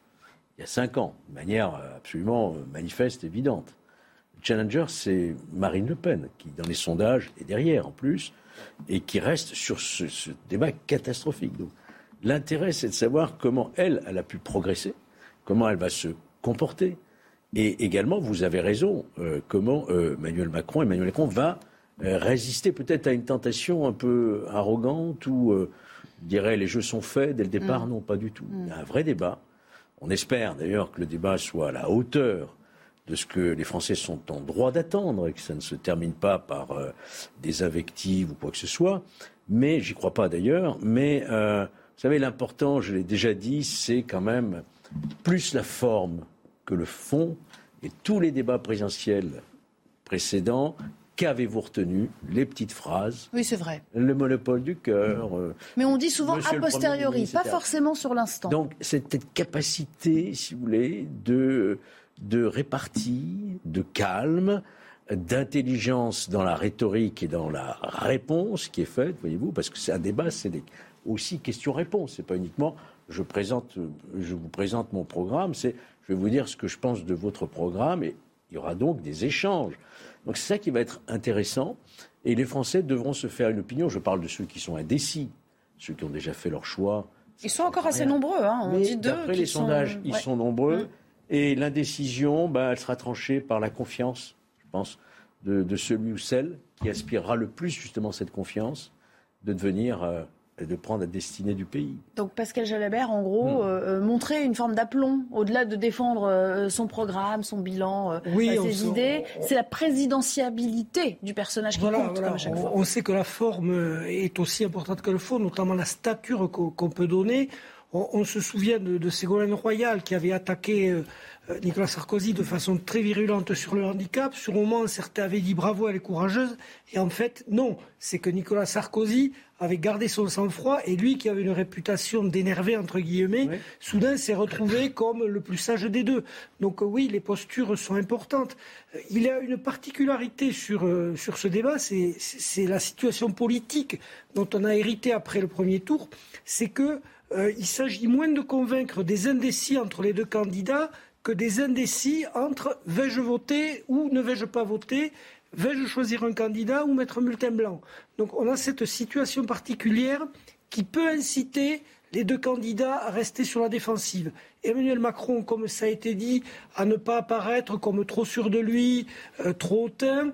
il y a cinq ans, de manière absolument manifeste, évidente. Le challenger, c'est Marine Le Pen, qui dans les sondages est derrière en plus, et qui reste sur ce, débat catastrophique. Donc l'intérêt, c'est de savoir comment elle, a pu progresser, comment elle va se comporter. Et également, vous avez raison, euh, comment euh, Emmanuel Macron, Emmanuel Macron va euh, résister peut-être à une tentation un peu arrogante ou, euh, je dirais, les jeux sont faits dès le départ. Mm. Non, pas du tout. Il y a un vrai débat. On espère d'ailleurs que le débat soit à la hauteur de ce que les Français sont en droit d'attendre et que ça ne se termine pas par euh, des invectives ou quoi que ce soit. Mais j'y crois pas d'ailleurs. Mais vous savez, l'important, je l'ai déjà dit, c'est quand même plus la forme que le fond. Et tous les débats présidentiels précédents Qu'avez-vous retenu Les petites phrases. Oui, c'est vrai. Le monopole du cœur. Euh, Mais on dit souvent a posteriori, pas forcément sur l'instant. Donc, cette capacité, si vous voulez, de, de répartie, de calme, d'intelligence dans la rhétorique et dans la réponse qui est faite, voyez-vous, parce que c'est un débat, c'est aussi question-réponse. C'est pas uniquement je, présente, je vous présente mon programme, c'est je vais vous dire ce que je pense de votre programme et il y aura donc des échanges. Donc c'est ça qui va être intéressant. Et les Français devront se faire une opinion. Je parle de ceux qui sont indécis, ceux qui ont déjà fait leur choix. Ils sont encore assez nombreux. Hein. On dit deux. Après les sondages, ils sont nombreux. Mmh. Et l'indécision, bah, elle sera tranchée par la confiance, je pense, de, de, celui ou celle qui aspirera le plus justement cette confiance de devenir euh, de prendre la destinée du pays. Donc Pascal Jalabert, en gros, hmm. euh, euh, montrer une forme d'aplomb, au-delà de défendre euh, son programme, son bilan, ses idées, c'est la présidentiabilité du personnage qui compte, comme à chaque on, fois. On sait que la forme est aussi importante que le fond, notamment la stature qu'on peut donner. On, se souvient de, de, Ségolène Royal qui avait attaqué Nicolas Sarkozy de façon très virulente sur le handicap. Sur le moment, certains avaient dit bravo, elle est courageuse. Et en fait, non. C'est que Nicolas Sarkozy avait gardé son sang-froid et lui qui avait une réputation d'énervé entre guillemets, soudain s'est retrouvé comme le plus sage des deux. Donc euh, oui, les postures sont importantes. Euh, il y a une particularité sur, euh, sur ce débat, c'est la situation politique dont on a hérité après le premier tour, c'est que il s'agit moins de convaincre des indécis entre les deux candidats que des indécis entre vais-je voter ou ne vais-je pas voter Vais-je choisir un candidat ou mettre un bulletin blanc Donc on a cette situation particulière qui peut inciter les deux candidats à rester sur la défensive. Emmanuel Macron, comme ça a été dit, à ne pas apparaître comme trop sûr de lui, euh, trop hautain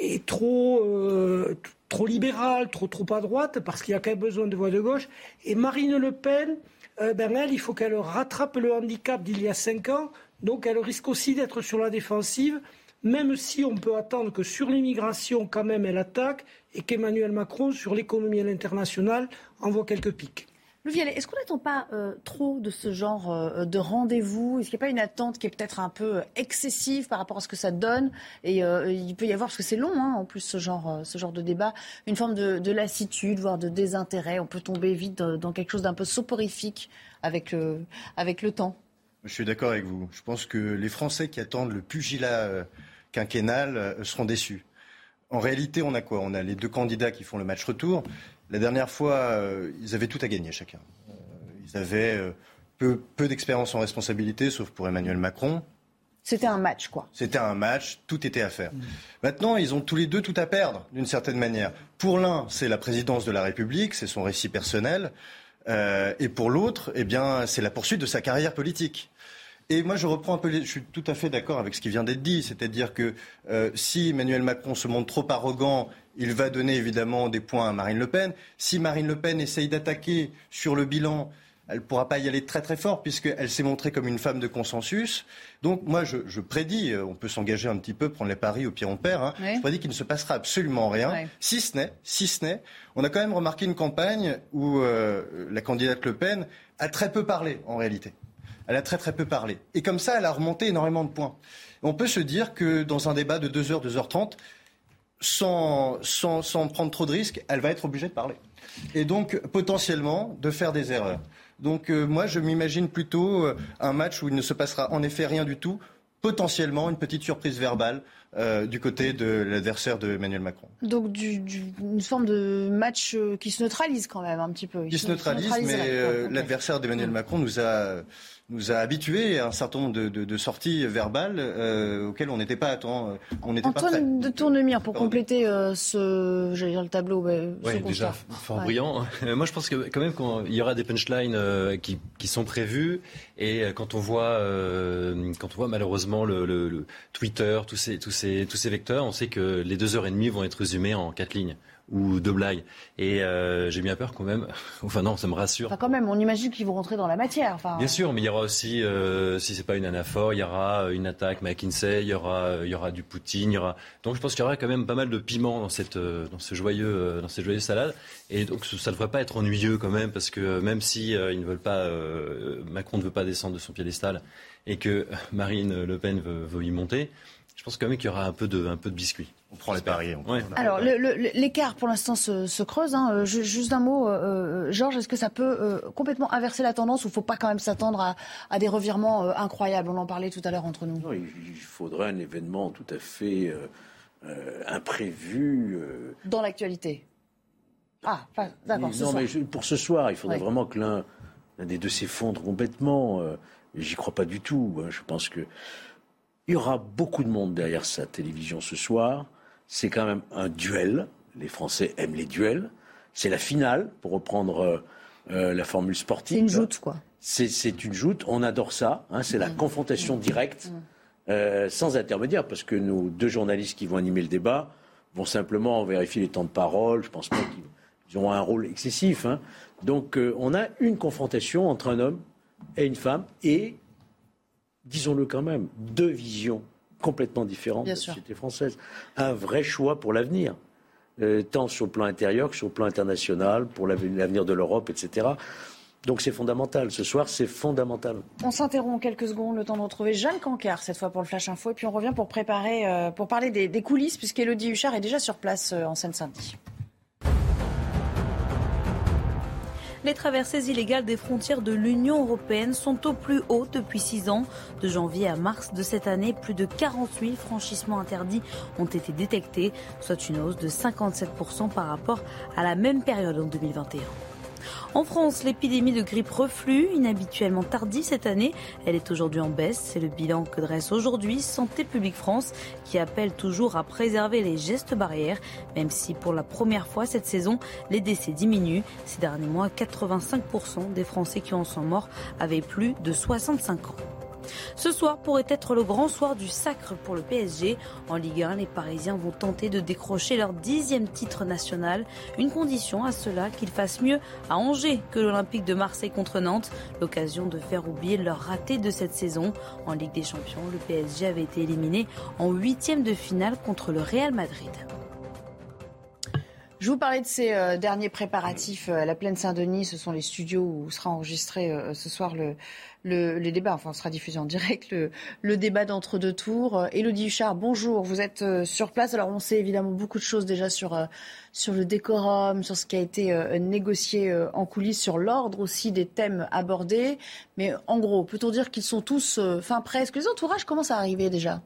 et trop, euh, trop libéral, trop, trop à droite, parce qu'il y a quand même besoin de voix de gauche. Et Marine Le Pen, euh, ben elle, il faut qu'elle rattrape le handicap d'il y a cinq ans, donc elle risque aussi d'être sur la défensive même si on peut attendre que sur l'immigration, quand même, elle attaque et qu'Emmanuel Macron, sur l'économie à l'international, envoie quelques pics. Louis est-ce qu'on n'attend pas euh, trop de ce genre euh, de rendez-vous? Est-ce qu'il n'y a pas une attente qui est peut-être un peu excessive par rapport à ce que ça donne? Et euh, il peut y avoir, parce que c'est long hein, en plus ce genre, de débat, une forme de, lassitude, voire de désintérêt. On peut tomber vite dans, quelque chose d'un peu soporifique avec, avec le temps. Je suis d'accord avec vous. Je pense que les Français qui attendent le pugilat quinquennale euh, seront déçus. En réalité, on a quoi? On a les deux candidats qui font le match retour. La dernière fois, euh, ils avaient tout à gagner chacun. Euh, ils avaient peu, d'expérience en responsabilité, sauf pour Emmanuel Macron. C'était un match, quoi. C'était un match, tout était à faire. Mmh. Maintenant, ils ont tous les deux tout à perdre, d'une certaine manière. Pour l'un, c'est la présidence de la République, c'est son récit personnel. et pour l'autre, eh bien, c'est la poursuite de sa carrière politique. Et moi, je reprends un peu, je suis tout à fait d'accord avec ce qui vient d'être dit, c'est-à-dire que euh, si Emmanuel Macron se montre trop arrogant, il va donner évidemment des points à Marine Le Pen. Si Marine Le Pen essaye d'attaquer sur le bilan, elle ne pourra pas y aller très très fort puisqu'elle s'est montrée comme une femme de consensus. Donc moi, je, je prédis, euh, on peut s'engager un petit peu, prendre les paris au pire on perd. Hein. Je prédis qu'il ne se passera absolument rien, si ce n'est, si ce n'est, on a quand même remarqué une campagne où euh, la candidate Le Pen a très peu parlé en réalité. Elle a très très peu parlé. Et comme ça, elle a remonté énormément de points. On peut se dire que dans un débat de 2h, 2h30, sans, sans, sans prendre trop de risques, elle va être obligée de parler. Et donc, potentiellement, de faire des erreurs. Donc, euh, moi, je m'imagine plutôt euh, un match où il ne se passera en effet rien du tout, potentiellement une petite surprise verbale euh, du côté de l'adversaire de Emmanuel Macron. Donc du, du, une forme de match euh, qui se neutralise quand même un petit peu. Qui se neutralise, mais euh, l'adversaire d'Emmanuel Macron nous a nous a habitués à un certain nombre de, de, de sorties verbales euh, auxquelles on n'était pas à temps, on n'était pas prêt. de Tournemire pour compléter euh, ce, j'allais dire le tableau. Mais ouais, déjà fort ouais. brillant. Moi, je pense que quand même qu'il y aura des punchlines euh, qui, qui, sont prévues et quand on voit quand on voit malheureusement le, le, le, Twitter, tous ces tous ces tous ces vecteurs, on sait que les deux heures et demie vont être résumées en quatre lignes ou de blagues. Et euh, j'ai bien peur quand même. Enfin non, ça me rassure. Enfin, quand même, on imagine qu'ils vont rentrer dans la matière. Enfin... Bien sûr, mais il y aura aussi, euh, si c'est pas une anaphore, il y aura une attaque McKinsey, il y aura, il y aura du Poutine, il y aura. Donc je pense qu'il y aura quand même pas mal de piment dans cette, dans ce joyeux, dans cette joyeuse salade. Et donc ça ne devrait pas être ennuyeux quand même, parce que même si euh, ils ne veulent pas, euh, Macron ne veut pas descendre de son piédestal et que Marine Le Pen veut, veut y monter. Je pense quand même qu'il y aura un peu de, un peu de biscuit. On prend les paris. On ouais. Alors, l'écart pour l'instant se, se, creuse. Hein. Juste un mot, euh, Georges, est-ce que ça peut euh, complètement inverser la tendance ou il ne faut pas quand même s'attendre à, à, des revirements euh, incroyables? On en parlait tout à l'heure entre nous. Non, il, il, faudrait un événement tout à fait imprévu. Dans l'actualité Ah, d'accord. Non, mais pour ce soir, il faudrait ouais. vraiment que l'un des deux s'effondre complètement. J'y crois pas du tout. Je pense que il y aura beaucoup de monde derrière sa télévision ce soir. C'est quand même un duel. Les Français aiment les duels. C'est la finale, pour reprendre euh, la formule sportive. C'est une joute, quoi. C'est une joute. On adore ça. Hein, c'est la mmh. confrontation directe, mmh. euh, sans intermédiaire, parce que nos deux journalistes qui vont animer le débat vont simplement vérifier les temps de parole. Je pense pas qu'ils ont un rôle excessif. Hein. Donc, euh, on a une confrontation entre un homme et une femme, et disons-le quand même, deux visions complètement différentes Bien de la sûr. société française. Un vrai choix pour l'avenir, euh, tant sur le plan intérieur que sur le plan international, pour l'avenir de l'Europe, etc. Donc c'est fondamental. Ce soir, c'est fondamental. On s'interrompt quelques secondes, le temps de retrouver Jeanne Cancard, cette fois pour le Flash Info, et puis on revient pour préparer, euh, pour parler des, des coulisses, puisqu'Elodie Huchard est déjà sur place euh, en Seine-Saint-Denis. Les traversées illégales des frontières de l'Union européenne sont au plus haut depuis six ans. De janvier à mars de cette année, plus de 48 franchissements interdits ont été détectés, soit une hausse de 57% par rapport à la même période en 2021. En France, l'épidémie de grippe reflue, inhabituellement tardive cette année. Elle est aujourd'hui en baisse. C'est le bilan que dresse aujourd'hui Santé publique France, qui appelle toujours à préserver les gestes barrières, même si pour la première fois cette saison, les décès diminuent. Ces derniers mois, 85% des Français qui en sont morts avaient plus de 65 ans. Ce soir pourrait être le grand soir du sacre pour le PSG. En Ligue 1, les Parisiens vont tenter de décrocher leur dixième titre national. Une condition à cela qu'ils fassent mieux à Angers que l'Olympique de Marseille contre Nantes. L'occasion de faire oublier leur raté de cette saison. En Ligue des Champions, le PSG avait été éliminé en huitième de finale contre le Real Madrid. Je vous parlais de ces euh, derniers préparatifs à la plaine Saint-Denis. Ce sont les studios où sera enregistré euh, ce soir le, le, les débats. Enfin, sera diffusé en direct le, le débat d'entre-deux tours. Élodie Huchard, bonjour. Vous êtes euh, sur place. Alors, on sait évidemment beaucoup de choses déjà sur, euh, sur le décorum, sur ce qui a été euh, négocié en coulisses, sur l'ordre aussi des thèmes abordés. Mais en gros, peut-on dire qu'ils sont tous fin prêts? Les entourages commencent à arriver déjà?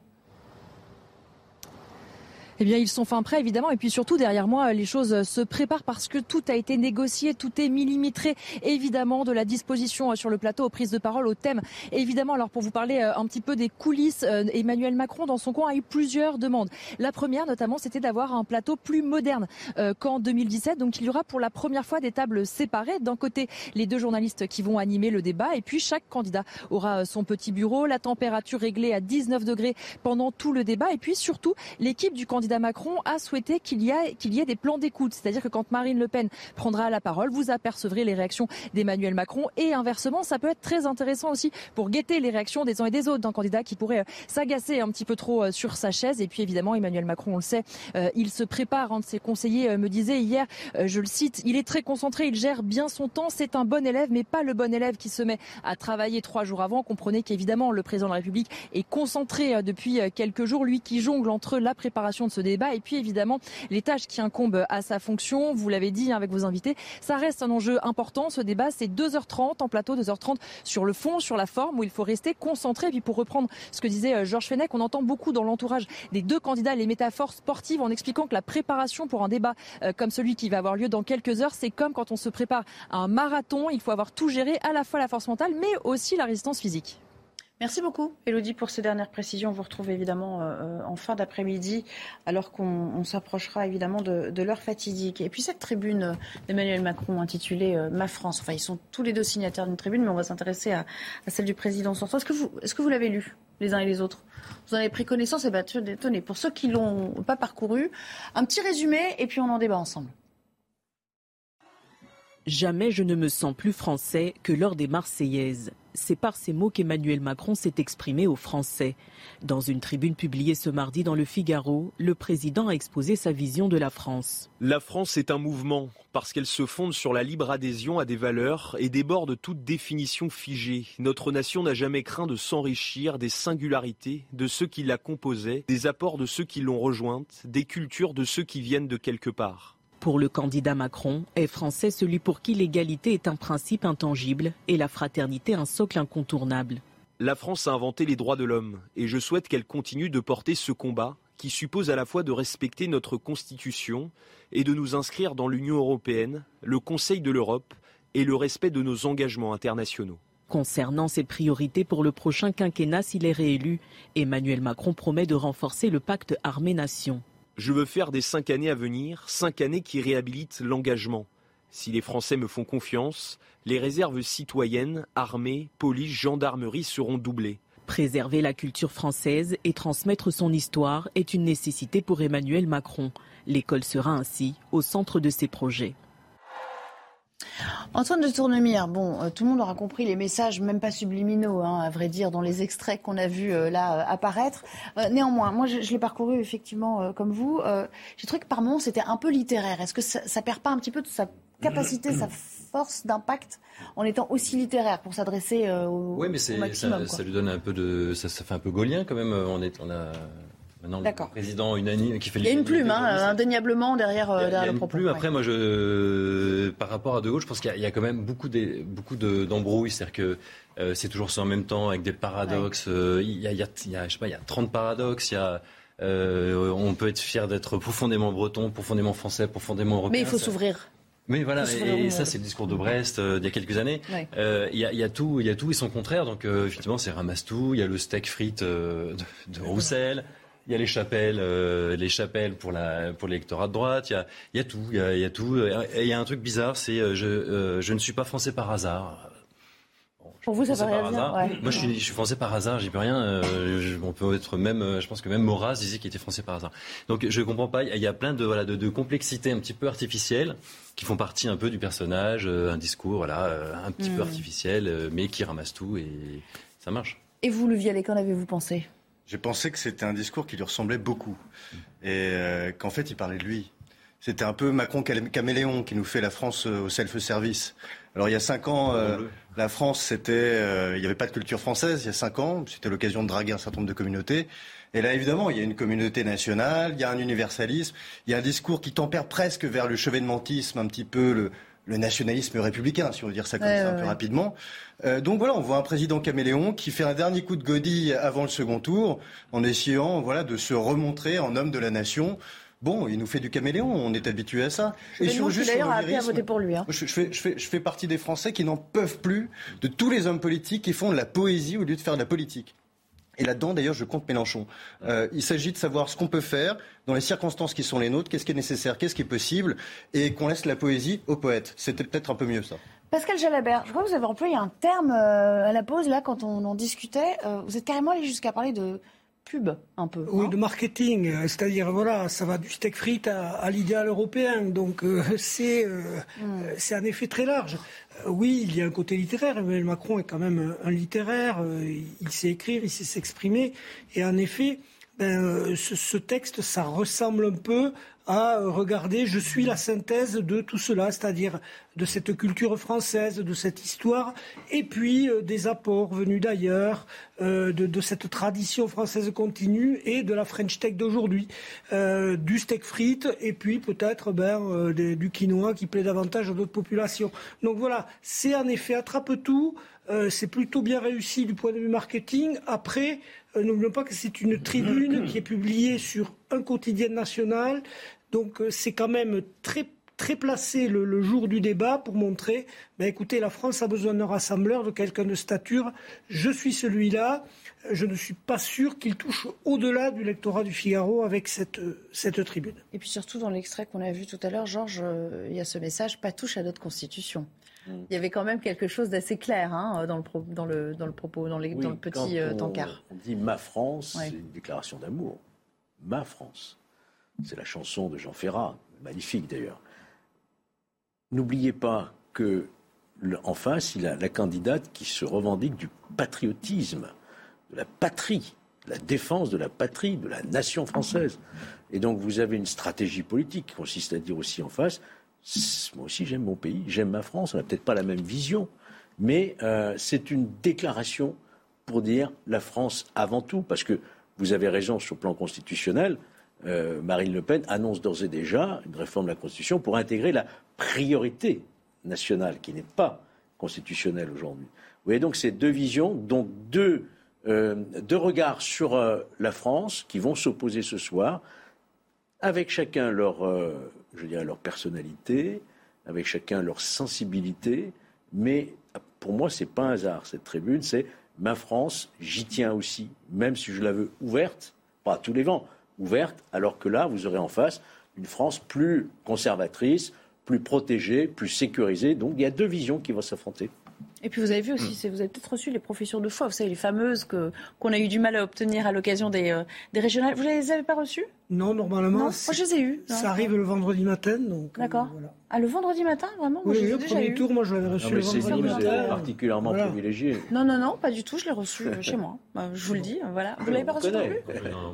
Eh bien, ils sont fin prêts, évidemment. Et puis surtout, derrière moi, les choses se préparent parce que tout a été négocié, tout est millimétré, évidemment, de la disposition sur le plateau aux prises de parole, au thème. Évidemment, alors pour vous parler un petit peu des coulisses, Emmanuel Macron, dans son coin, a eu plusieurs demandes. La première, notamment, c'était d'avoir un plateau plus moderne qu'en 2017. Donc, il y aura pour la première fois des tables séparées. D'un côté, les deux journalistes qui vont animer le débat. Et puis, chaque candidat aura son petit bureau, la température réglée à 19 degrés pendant tout le débat. Et puis, surtout, l'équipe du candidat candidat Macron a souhaité qu'il y, qu'il y ait des plans d'écoute. C'est-à-dire que quand Marine Le Pen prendra la parole, vous apercevrez les réactions d'Emmanuel Macron et inversement, ça peut être très intéressant aussi pour guetter les réactions des uns et des autres d'un candidat qui pourrait euh, s'agacer un petit peu trop euh, sur sa chaise. Et puis évidemment, Emmanuel Macron, on le sait, euh, il se prépare. Un de ses conseillers me disait hier, je le cite, il est très concentré, il gère bien son temps, c'est un bon élève, mais pas le bon élève qui se met à travailler trois jours avant. Comprenez qu'évidemment, le président de la République est concentré depuis quelques jours, lui qui jongle entre la préparation de ce débat et puis évidemment les tâches qui incombent à sa fonction. Vous l'avez dit avec vos invités, ça reste un enjeu important. Ce débat, c'est 2h30 en plateau, 2h30 sur le fond, sur la forme, où il faut rester concentré. Et puis pour reprendre ce que disait euh, Georges Fenech, on entend beaucoup dans l'entourage des deux candidats les métaphores sportives en expliquant que la préparation pour un débat euh, comme celui qui va avoir lieu dans quelques heures, c'est comme quand on se prépare à un marathon. Il faut avoir tout géré, à la fois la force mentale, mais aussi la résistance physique. Merci beaucoup, Elodie, pour ces dernières précisions. On vous retrouve évidemment euh, en fin d'après-midi, alors qu'on s'approchera évidemment de, l'heure fatidique. Et puis cette tribune d'Emmanuel Macron intitulée Ma France. Enfin, ils sont tous les deux signataires d'une tribune, mais on va s'intéresser à, celle du président sortant. Est-ce que vous, que vous l'avez lu les uns et les autres? Vous en avez pris connaissance Et bien, tenez, pour ceux qui l'ont pas parcouru, un petit résumé et puis on en débat ensemble. Jamais je ne me sens plus français que lors des Marseillaises. C'est par ces mots qu'Emmanuel Macron s'est exprimé aux Français. Dans une tribune publiée ce mardi dans le Figaro, le président a exposé sa vision de la France. La France est un mouvement parce qu'elle se fonde sur la libre adhésion à des valeurs et déborde toute définition figée. Notre nation n'a jamais craint de s'enrichir des singularités de ceux qui la composaient, des apports de ceux qui l'ont rejointe, des cultures de ceux qui viennent de quelque part. Pour le candidat Macron, est français celui pour qui l'égalité est un principe intangible et la fraternité un socle incontournable. La France a inventé les droits de l'homme et je souhaite qu'elle continue de porter ce combat qui suppose à la fois de respecter notre Constitution et de nous inscrire dans l'Union européenne, le Conseil de l'Europe et le respect de nos engagements internationaux. Concernant ses priorités pour le prochain quinquennat s'il est réélu, Emmanuel Macron promet de renforcer le pacte armée-nation. Je veux faire des cinq années à venir, cinq années qui réhabilitent l'engagement. Si les Français me font confiance, les réserves citoyennes, armées, police, gendarmerie seront doublées. Préserver la culture française et transmettre son histoire est une nécessité pour Emmanuel Macron. L'école sera ainsi au centre de ses projets. Antoine de Tournemire, bon, euh, tout le monde aura compris les messages, même pas subliminaux, hein, à vrai dire, dans les extraits qu'on a vus euh, là euh, apparaître. néanmoins, moi, je, l'ai parcouru effectivement comme vous. J'ai trouvé que par moments, c'était un peu littéraire. Est-ce que ça, ça perd pas un petit peu de sa capacité, sa force d'impact en étant aussi littéraire pour s'adresser au, oui, mais maximum ça, ça, lui donne un peu de, ça, ça fait un peu gaulien quand même. On est, on a Maintenant, le président unanime qui fait. Il y a une plume, hein, indéniablement derrière, euh, derrière il y a une Plume. Après, moi, je, par rapport à De Gaulle, je pense qu'il y, a quand même beaucoup, d'embrouilles. C'est-à-dire que euh, c'est toujours ça en même temps avec des paradoxes. Euh, il, y a, il, y a, je sais pas, il y a 30 paradoxes. Il y a on peut être fier d'être profondément breton, profondément français, profondément européen. Mais il faut s'ouvrir. Mais voilà, et, ça c'est le discours de Brest d'il y a quelques années. Il y, a, y, a tout, il y a tout et son contraire. Donc effectivement, c'est ramasse tout. Il y a le steak frites de, de Roussel. Il y a les chapelles, euh, les chapelles pour la pour l'électorat de droite. Il y a, il y a tout, il y a, il y a tout. Et il y a un truc bizarre, c'est euh, je euh, je ne suis pas français par hasard. pour vous, ça paraît rien. Ouais. Moi, je suis, je suis français par hasard. J'y peux rien. Je, on peut être même. Je pense que même Maurras disait qu'il était français par hasard. Donc, je comprends pas. Il y a plein de voilà de, de complexités un petit peu artificielles qui font partie un peu du personnage, un discours voilà un petit peu hmm. artificiel, mais qui ramasse tout et ça marche. Et vous, Le Vialet, qu'en avez-vous pensé? J'ai pensé que c'était un discours qui lui ressemblait beaucoup et euh, qu'en fait il parlait de lui. C'était un peu Macron caméléon qui nous fait la France euh, au self-service. Alors il y a cinq ans, euh, la France, c'était, il n'y avait pas de culture française. Il y a cinq ans, c'était l'occasion de draguer un certain nombre de communautés. Et là, évidemment, il y a une communauté nationale, il y a un universalisme, il y a un discours qui tempère presque vers le chevènementisme, un petit peu le, le nationalisme républicain, si on veut dire ça comme ça un peu rapidement. Euh, donc voilà, on voit un président caméléon qui fait un dernier coup de godille avant le second tour, en essayant voilà de se remontrer en homme de la nation. Bon, il nous fait du caméléon, on est habitué à ça. Et sur juste d'ailleurs appelé à voter pour lui. Hein. Je, fais, je, fais, je fais partie des Français qui n'en peuvent plus de tous les hommes politiques qui font de la poésie au lieu de faire de la politique. Et là-dedans, d'ailleurs, je compte Mélenchon. Euh, il s'agit de savoir ce qu'on peut faire dans les circonstances qui sont les nôtres, qu'est-ce qui est nécessaire, qu'est-ce qui est possible, et qu'on laisse la poésie aux poètes. C'était peut-être un peu mieux ça. Pascal Jalabert, je crois que vous avez employé un terme euh, à la pause, là, quand on en discutait. Euh, vous êtes carrément allé jusqu'à parler de pub un peu. Oui, hein. de marketing, c'est-à-dire voilà, ça va du steak frites à, à l'idéal européen, donc euh, c'est euh, Hmm. c'est un effet très large. Euh, oui, il y a un côté littéraire. Emmanuel Macron est quand même un, littéraire. il, il sait écrire, il sait s'exprimer, et en effet, ben, euh, ce, texte, ça ressemble un peu à euh, regarder. Je suis la synthèse de tout cela, c'est-à-dire de cette culture française, de cette histoire, et puis euh, des apports venus d'ailleurs, de, cette tradition française continue et de la French Tech d'aujourd'hui, du steak frites et puis peut-être ben, du quinoa qui plaît davantage à d'autres populations. Donc voilà, c'est un effet attrape-tout. euh, c'est plutôt bien réussi du point de vue marketing. Après, euh, n'oublions pas que c'est une tribune qui est publiée sur un quotidien national. Donc euh, c'est quand même très très placé le, jour du débat pour montrer, ben écoutez, la France a besoin d'un rassembleur, de quelqu'un de stature. Je suis celui-là. Je ne suis pas sûr qu'il touche au-delà du lectorat du Figaro avec cette, euh, cette tribune. Et puis surtout dans l'extrait qu'on a vu tout à l'heure, Georges, il y a ce message pas touche à notre constitution. Il y avait quand même quelque chose d'assez clair hein, dans, le pro- dans, le, dans le propos, dans, les- Oui, dans le quand petit euh, on- tankard. On dit ma France, Ouais. c'est une déclaration d'amour. Ma France. C'est la chanson de Jean Ferrat, magnifique d'ailleurs. N'oubliez pas que en face, il a la candidate qui se revendique du patriotisme, de la patrie, de la défense de la patrie, de la nation française. Et donc vous avez une stratégie politique qui consiste à dire aussi en face, "S- moi aussi j'aime mon pays, j'aime ma France, on n'a peut-être pas la même vision, mais euh, c'est une déclaration pour dire la France avant tout, parce que vous avez raison sur le plan constitutionnel, euh, Marine Le Pen annonce d'ores et déjà une réforme de la Constitution pour intégrer la priorité nationale, qui n'est pas constitutionnelle aujourd'hui. Vous voyez donc ces deux visions, donc deux, euh, deux regards sur la France qui vont s'opposer ce soir, avec chacun leur, euh, je dirais leur personnalité, avec chacun leur sensibilité, mais pour moi, c'est pas un hasard cette tribune, c'est ma France, j'y tiens aussi, même si je la veux ouverte, pas à tous les vents, ouverte, alors que là, vous aurez en face une France plus conservatrice, plus protégée, plus sécurisée. Donc il y a deux visions qui vont s'affronter. Et puis vous avez vu aussi, c'est- vous avez peut-être reçu les professions de foi, vous savez, les fameuses que, qu'on a eu du mal à obtenir à l'occasion des, euh, des régionales. Vous les avez pas reçues? Non, normalement, Non, moi je les ai eues. ça arrive le vendredi matin. Donc, euh, D'accord. Ah, le vendredi matin, vraiment Moi, Oui, le déjà premier eues. tour, moi je l'avais reçu Non, le mais c'est vendredi vous, c'est particulièrement Voilà. privilégié. Non, non, non, pas du tout, je l'ai reçu euh, chez moi. Bah, je vous le dis, voilà. Vous l'avez pas reçu non plus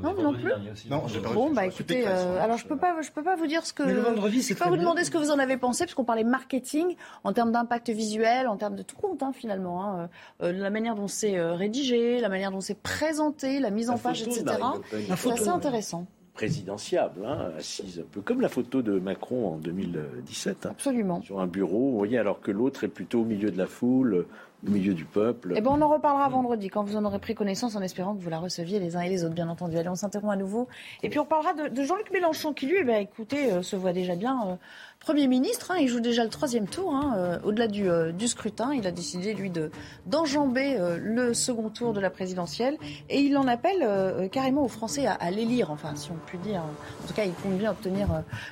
Non, non plus. Non, j'ai pas Bon, bah écoutez, euh, hein. alors je peux pas, je peux pas vous dire ce que. Mais le vendredi, c'est Je peux pas vous demander ce que vous en avez pensé, parce qu'on parlait marketing en termes d'impact visuel, en termes de tout compte hein, finalement, hein, euh, la manière dont c'est euh, rédigé, la manière dont c'est présenté, la mise en page, etc. Le. La C'est assez intéressant. Présidentiable, hein, assise un peu comme la photo de Macron en 2017. hein, Absolument. Sur un bureau, vous voyez, alors que l'autre est plutôt au milieu de la foule, au milieu du peuple. Eh ben, on en reparlera vendredi quand vous en aurez pris connaissance en espérant que vous la receviez les uns et les autres, bien entendu. Allez, on s'interrompt à nouveau. Et puis on parlera de, Jean-Luc Mélenchon qui, lui, eh ben, écoutez, euh, se voit déjà bien euh, Premier ministre. hein. il joue déjà le troisième tour. hein, euh, Au-delà du, du scrutin, il a décidé, lui, de d'enjamber le second tour de la présidentielle. Et il en appelle carrément aux Français à, l'élire, enfin, si on peut dire. En tout cas, il compte bien obtenir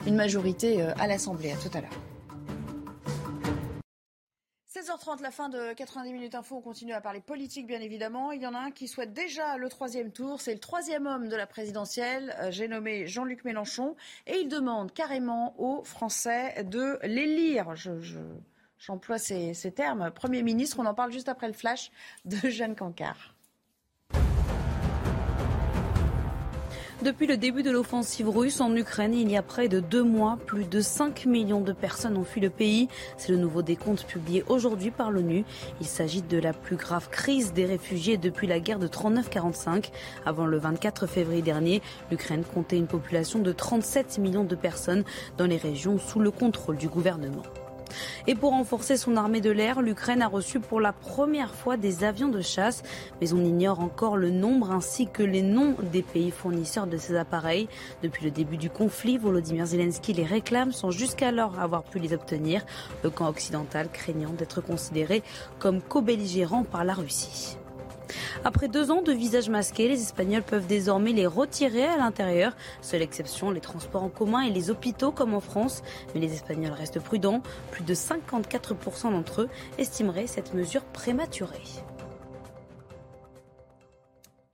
une majorité à l'Assemblée. À tout à l'heure. 16h30, la fin de 90 minutes info. On continue à parler politique, bien évidemment. Il y en a un qui souhaite déjà le troisième tour. C'est le troisième homme de la présidentielle. Euh, J'ai nommé Jean-Luc Mélenchon. Et il demande carrément aux Français de l'élire. Je, je- j'emploie ces, ces termes. Premier ministre, on en parle juste après le flash de Jeanne Cancard. Depuis le début de l'offensive russe en Ukraine, il y a près de deux mois, plus de 5 millions de personnes ont fui le pays. C'est le nouveau décompte publié aujourd'hui par l'ONU. Il s'agit de la plus grave crise des réfugiés depuis la guerre de 39-45. Avant le 24 février dernier, l'Ukraine comptait une population de 37 millions de personnes dans les régions sous le contrôle du gouvernement. Et pour renforcer son armée de l'air, l'Ukraine a reçu pour la première fois des avions de chasse, mais on ignore encore le nombre ainsi que les noms des pays fournisseurs de ces appareils. Depuis le début du conflit, Volodymyr Zelensky les réclame sans jusqu'alors avoir pu les obtenir, le camp occidental craignant d'être considéré comme co-belligérant par la Russie. Après deux ans de visage masqué, les Espagnols peuvent désormais les retirer à l'intérieur. Seule exception, les transports en commun et les hôpitaux comme en France. Mais les Espagnols restent prudents. Plus de 54% d'entre eux estimeraient cette mesure prématurée.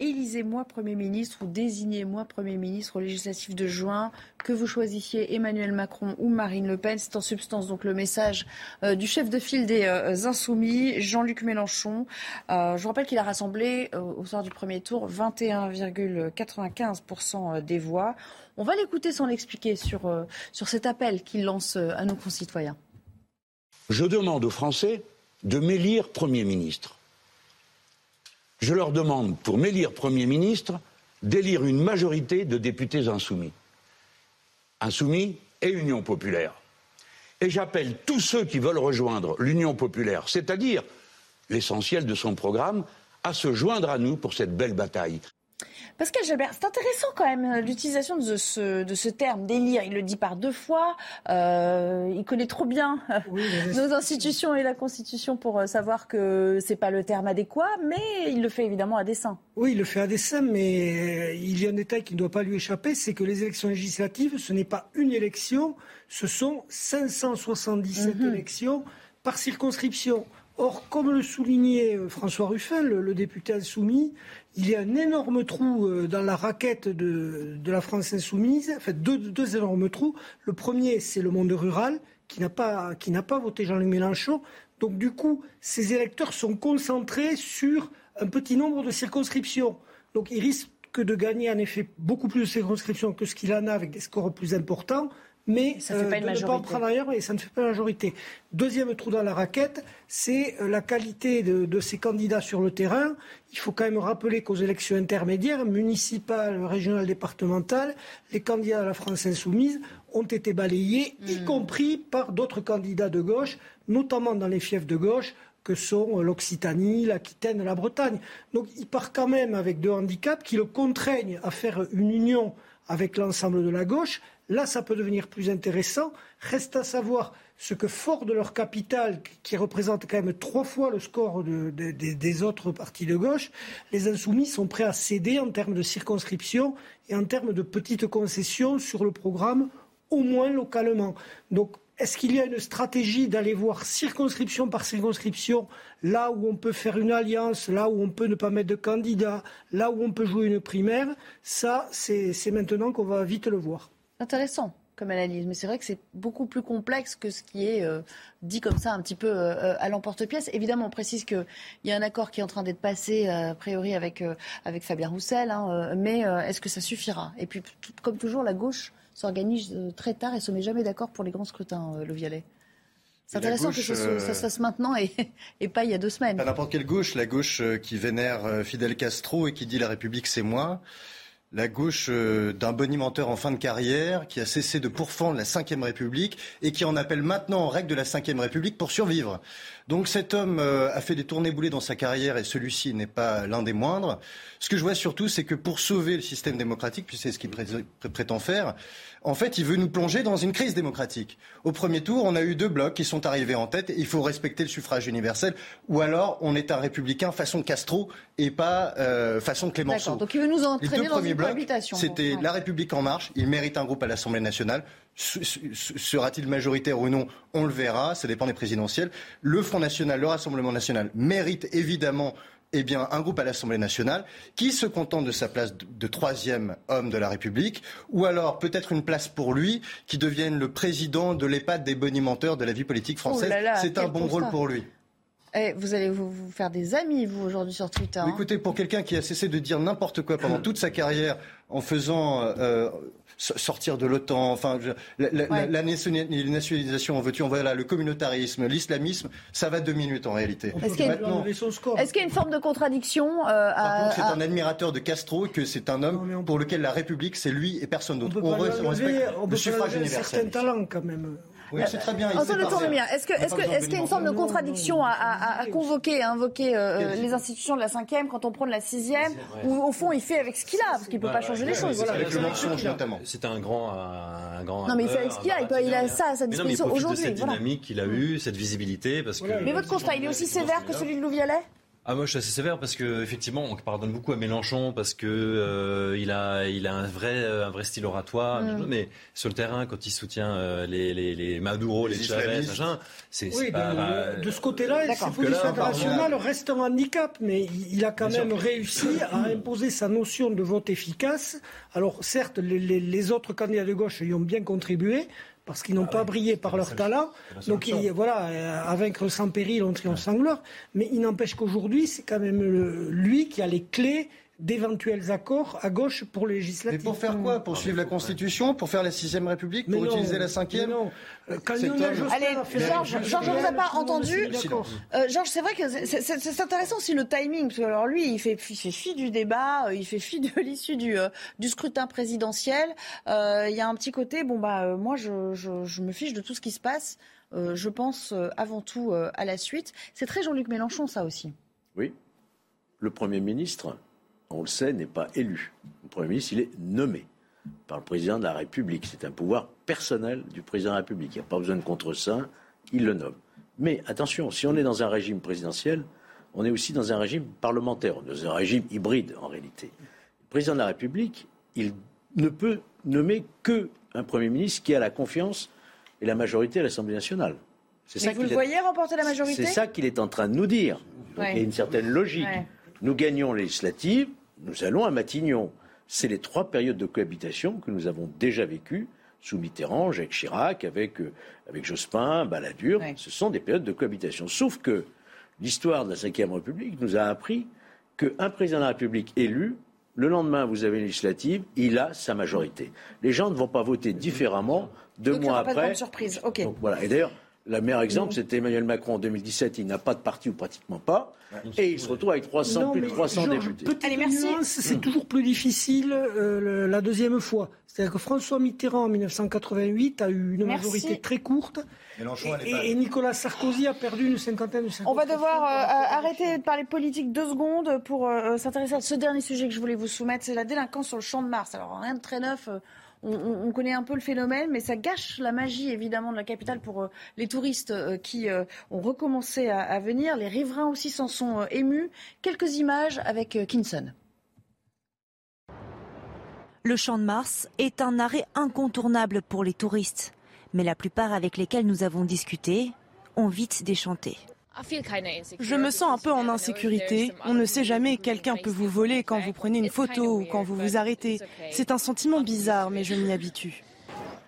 Élisez-moi Premier ministre ou désignez-moi Premier ministre au législatif de juin, que vous choisissiez Emmanuel Macron ou Marine Le Pen. C'est en substance donc le message euh, du chef de file des euh, Insoumis, Jean-Luc Mélenchon. Euh, je vous rappelle qu'il a rassemblé au soir du premier tour 21,95% des voix. On va l'écouter sans l'expliquer sur, sur cet appel qu'il lance à nos concitoyens. Je demande aux Français de m'élire Premier ministre je leur demande, pour m'élire Premier ministre, d'élire une majorité de députés insoumis. Insoumis et Union populaire. Et j'appelle tous ceux qui veulent rejoindre l'Union populaire, c'est-à-dire l'essentiel de son programme, à se joindre à nous pour cette belle bataille. Pascal Jalbert, c'est intéressant quand même euh, l'utilisation de ce, de ce terme délire. Il le dit par deux fois. Euh, il connaît trop bien euh, nos institutions et la Constitution pour savoir que c'est pas le terme adéquat, mais il le fait évidemment à dessein. Oui, il le fait à dessein, mais il y a un détail qui ne doit pas lui échapper, c'est que les élections législatives, ce n'est pas une élection, ce sont 577 mhm. élections par circonscription. Or, comme le soulignait François Ruffin, le député insoumis, il y a un énorme trou euh, dans la raquette de, la France insoumise, en fait deux, deux énormes trous. Le premier, c'est le monde rural, qui n'a pas, voté Jean-Luc Mélenchon. Donc du coup, ces électeurs sont concentrés sur un petit nombre de circonscriptions. Donc ils risquent de gagner en effet beaucoup plus de circonscriptions que ce qu'il en a avec des scores plus importants mais ça fait pas une majorité. ne pas en ailleurs et ça ne fait pas la majorité. Deuxième trou dans la raquette, c'est euh, la qualité de, ces candidats sur le terrain. Il faut quand même rappeler qu'aux élections intermédiaires, municipales, régionales, départementales, les candidats de la France insoumise ont été balayés, y hmm. compris par d'autres candidats de gauche, notamment dans les fiefs de gauche, que sont euh, l'Occitanie, l'Aquitaine, la Bretagne. Donc il part quand même avec deux handicaps qui le contraignent à faire une union avec l'ensemble de la gauche, Là, ça peut devenir plus intéressant. Reste à savoir ce que, fort de leur capital, qui représente quand même trois fois le score des autres partis de gauche, les insoumis sont prêts à céder en termes de circonscription et en termes de petites concessions sur le programme, au moins localement. Donc, est-ce qu'il y a une stratégie d'aller voir circonscription par circonscription, là où on peut faire une alliance, là où on peut ne pas mettre de candidat, là où on peut jouer une primaire? Ça, c'est maintenant qu'on va vite le voir intéressant comme analyse, mais c'est vrai que c'est beaucoup plus complexe que ce qui est euh, dit comme ça un petit peu euh, à l'emporte-pièce. Évidemment, on précise qu'il y a un accord qui est en train d'être passé, euh, a priori, avec, avec Fabien Roussel, hein, mais est-ce que ça suffira? Et puis, comme toujours, la gauche s'organise très tard et se met jamais d'accord pour les grands scrutins, le Violet. C'est intéressant que ça, se fasse maintenant et, et, pas il y a deux semaines. Pas n'importe quelle gauche, la gauche qui vénère Fidel Castro et qui dit la République c'est moi la gauche euh, d'un bonimenteur en fin de carrière qui a cessé de pourfendre la Ve République et qui en appelle maintenant en règle de la Ve République pour survivre. Donc cet homme euh, a fait des tournées boulées dans sa carrière et celui-ci n'est pas l'un des moindres. Ce que je vois surtout, c'est que pour sauver le système démocratique, puis c'est ce qu'il prétend faire, en fait, il veut nous plonger dans une crise démocratique. Au premier tour, on a eu deux blocs qui sont arrivés en tête. Il faut respecter le suffrage universel, ou alors on est un républicain façon Castro et pas euh, façon Clémenceau. Donc il veut nous entraîner dans une C'était La République en marche. Il mérite un groupe à l'Assemblée nationale. Sera-t-il majoritaire ou non On le verra, ça dépend des présidentielles. Le Front National, le Rassemblement National mérite évidemment eh bien, un groupe à l'Assemblée nationale qui se contente de sa place de, troisième homme de la République, ou alors peut-être une place pour lui qui devienne le président de l'EHPAD des bonimenteurs de la vie politique oh française. C'est un bon rôle pour lui. Eh, vous allez vous, faire des amis, vous, aujourd'hui, sur Twitter. Hein. Écoutez, pour quelqu'un qui a cessé de dire n'importe quoi pendant toute sa carrière en faisant euh, sortir de l'OTAN, enfin, la, nationalisation, en veux-tu, voilà, le communautarisme, l'islamisme, ça va deux minutes en réalité. Est-ce qu'il y, a une forme de contradiction euh, c'est un admirateur de Castro, que c'est un homme pour lequel la République, c'est lui et personne d'autre. On, respecte le suffrage universel. C'est un talent quand même. Oui, c'est très bien. Est-ce qu'il est y a une forme de contradiction à, convoquer, à invoquer euh, les institutions de la cinquième quand on prend de la sixième, ou au fond il fait avec ce qu'il a, parce qu'il ne peut pas changer les choses. Avec le mensonge notamment. C'est un grand, un grand. Non mais il fait avec ce qu'il a, il a ça à sa disposition aujourd'hui. Cette dynamique qu'il a eue, cette visibilité, parce que. Mais votre constat, il est aussi sévère que celui de Louvialet ah moi je suis assez sévère parce que effectivement on pardonne beaucoup à Mélenchon parce que euh, il a il a un vrai un vrai style oratoire Mm. mais sur le terrain quand il soutient euh, les, les les Maduro les, Les Chavez machin c'est Oui, pas de, de ce côté-là, D'accord. ses positions Que là, internationales restent un handicap, mais il il a quand Bien même sûr. réussi à imposer sa notion de vote efficace. Alors certes, les, les- les autres candidats de gauche y ont bien contribué, parce qu'ils n'ont pas brillé par leur talent. Donc il- voilà, euh, à vaincre sans péril, on triomphe sans gloire. Mais il n'empêche qu'aujourd'hui, c'est quand même le- lui qui a les clés d'éventuels accords à gauche pour les Mais législatives. pour faire quoi Pour suivre la Constitution Pour faire la sixième République Pour Mais non, utiliser la mais cinquième non. Euh, Quand Cet Lionel homme- Jospin Allez, a fait Georges, on vous a pas entendu. D'accord. Euh, Georges, c'est vrai que c'est- intéressant aussi le timing, parce que alors lui, il fait, il fait fi du débat, euh, il fait fi de l'issue du, euh, du scrutin présidentiel. Euh, Il y a un petit côté, bon bah moi je, je, je me fiche de tout ce qui se passe. Euh, je pense euh, avant tout euh, à la suite. C'est très Jean-Luc Mélenchon ça aussi. Oui. Le Premier ministre, on le sait, n'est pas élu. Le Premier ministre, il est nommé par le président de la République. C'est un pouvoir personnel du président de la République. Il n'y a pas besoin de contre-saint, il le nomme. Mais attention, si on est dans un régime présidentiel, on est aussi dans un régime parlementaire, on est dans un régime hybride en réalité. Le président de la République, il ne peut nommer que un Premier ministre qui a la confiance et la majorité à l'Assemblée nationale. C'est Mais ça vous le qu'il est- voyez remporter la majorité? c'est ça qu'il est en train de nous dire. Donc, Ouais. Il y a une certaine logique. Ouais. Nous gagnons les législatives, nous allons à Matignon. C'est les trois périodes de cohabitation que nous avons déjà vécues sous Mitterrand, Jacques Chirac, avec, euh, avec Jospin, Balladur. Ouais. Ce sont des périodes de cohabitation. Sauf que l'histoire de la Ve République nous a appris qu'un président de la République élu, le lendemain, vous avez une législative, il a sa majorité. Les gens ne vont pas voter différemment deux Donc il mois aura pas de après. grande surprise. Ok. Donc, voilà. Et d'ailleurs, le meilleur exemple, c'était Emmanuel Macron en 2017. Il n'a pas de parti ou pratiquement pas. Et il se retrouve avec 300, Non, plus de mais 300 Georges, députés. petite Allez, merci. nuance, c'est toujours plus difficile euh, la deuxième fois. C'est-à-dire que François Mitterrand en 1988 a eu une Merci. majorité très courte et, pas- et Nicolas Sarkozy a perdu une cinquantaine de On va devoir euh, arrêter de parler politique deux secondes pour euh, s'intéresser à ce dernier sujet que je voulais vous soumettre, c'est la délinquance sur le champ de Mars. Alors rien de très neuf, euh, on, on- on connaît un peu le phénomène, mais ça gâche la magie évidemment de la capitale pour euh, les touristes euh, qui euh, ont recommencé à, à venir. Les riverains aussi s'en sont émus. Quelques images avec Kinson. Le Champ de Mars est un arrêt incontournable pour les touristes, mais la plupart avec lesquels nous avons discuté ont vite déchanté. Je me sens un peu en insécurité. On ne sait jamais, quelqu'un peut vous voler quand vous prenez une photo ou quand vous vous arrêtez. C'est un sentiment bizarre, mais je m'y habitue.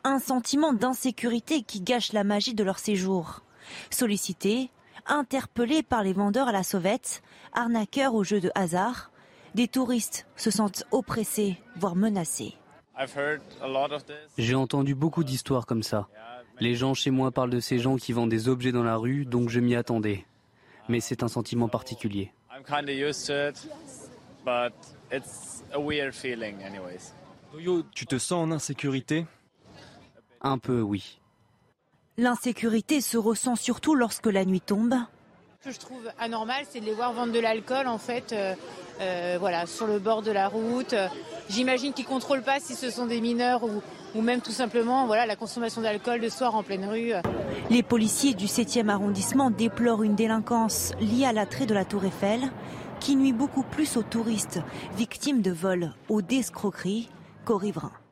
Un sentiment d'insécurité qui gâche la magie de leur séjour. Sollicités, interpellés par les vendeurs à la sauvette, arnaqueurs aux jeux de hasard, des touristes se sentent oppressés, voire menacés. J'ai entendu beaucoup d'histoires comme ça. Les gens chez moi parlent de ces gens qui vendent des objets dans la rue, donc je m'y attendais. Mais c'est un sentiment particulier. Tu te sens en insécurité? Un peu, oui. L'insécurité se ressent surtout lorsque la nuit tombe. Ce que je trouve anormal, c'est de les voir vendre de l'alcool en fait, euh, euh, voilà, sur le bord de la route. J'imagine qu'ils contrôlent pas si ce sont des mineurs ou, ou même tout simplement, voilà, la consommation d'alcool le soir en pleine rue. Les policiers du 7e arrondissement déplorent une délinquance liée à l'attrait de la Tour Eiffel qui nuit beaucoup plus aux touristes victimes de vols ou d'escroqueries qu'aux riverains.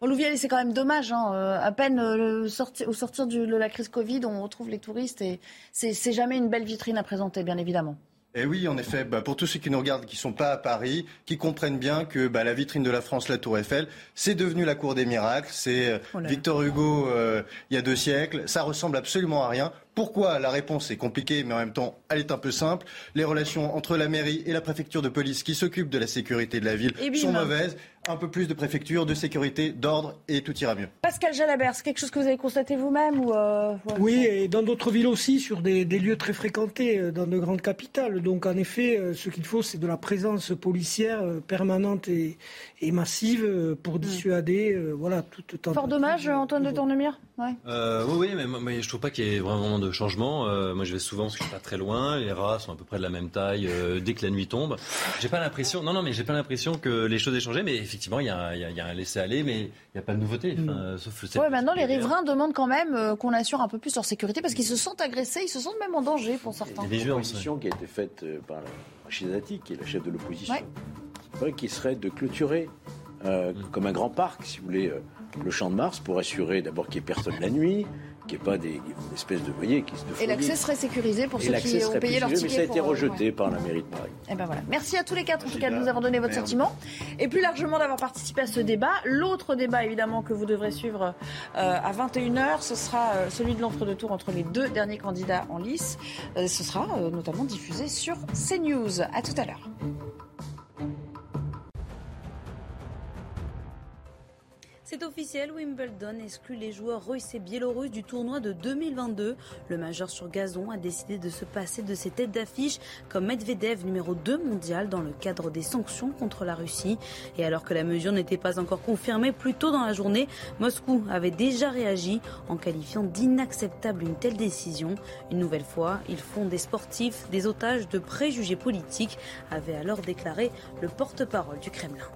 Bon, Louvier, c'est quand même dommage. hein, euh, à peine euh, le sorti- au sortir du- de la crise Covid, on retrouve les touristes et c'est jamais une belle vitrine à présenter, bien évidemment. Et oui, en effet, bah, pour tous ceux qui nous regardent, qui sont pas à Paris, qui comprennent bien que bah, la vitrine de la France, la Tour Eiffel, c'est devenu la cour des miracles. C'est euh, Oh. Victor Hugo euh, il y a deux siècles. Ça ressemble absolument à rien. Pourquoi La réponse est compliquée, mais en même temps, elle est un peu simple. Les relations entre la mairie et la préfecture de police qui s'occupent de la sécurité de la ville Et bim. sont mauvaises. Un peu plus de préfecture, de sécurité, d'ordre, et tout ira mieux. Pascal Jalabert, c'est quelque chose que vous avez constaté vous-même ou euh, Oui, et dans d'autres villes aussi, sur des, des lieux très fréquentés, euh, dans de grandes capitales. Donc, en effet, euh, ce qu'il faut, c'est de la présence policière permanente et, et massive pour dissuader, euh, voilà, toute tentative. Fort dommage, Antoine de Tournemire ouais. Euh, oui, oui, mais, mais je trouve pas qu'il y ait vraiment de changement. Euh, moi, je vais souvent parce que je suis pas très loin. Les rats sont à peu près de la même taille euh, dès que la nuit tombe. J'ai pas l'impression. Non, non, mais j'ai pas l'impression que les choses aient changé. Mais effectivement, il y a, y a, un laisser aller, mais il n'y a pas de nouveauté. Enfin, sauf. Ouais, maintenant les riverains demandent quand même qu'on assure un peu plus leur sécurité parce qu'ils se sentent agressés, ils se sentent même en danger pour certains. Il y a une proposition qui a été faite par Rachid Dati, qui est la chef de l'opposition, ouais. qui serait de clôturer comme un grand parc, si vous voulez le champ de Mars pour assurer d'abord qu'il n'y ait personne la nuit, qu'il n'y ait pas des, espèces de voyez qui se Et l'accès serait sécurisé pour ceux qui ont payé leur ticket. Mais ça a été rejeté par la mairie de Paris. Et eh ben voilà. Merci à tous les quatre en tout cas de nous avoir donné votre sentiment et plus largement d'avoir participé à ce débat. L'autre débat évidemment que vous devrez suivre euh, à 21h, ce sera euh, celui de l'entre-deux-tours entre les deux derniers candidats en lice. Euh, ce sera notamment diffusé sur CNews. À tout à l'heure. C'est officiel, Wimbledon exclut les joueurs russes et biélorusses du tournoi de 2022. Le majeur sur gazon a décidé de se passer de ses têtes d'affiche comme Medvedev numéro 2 mondial dans le cadre des sanctions contre la Russie. Et alors que la mesure n'était pas encore confirmée plus tôt dans la journée, Moscou avait déjà réagi en qualifiant d'inacceptable une telle décision. Une nouvelle fois, ils font des sportifs des otages de préjugés politiques, avait alors déclaré le porte-parole du Kremlin.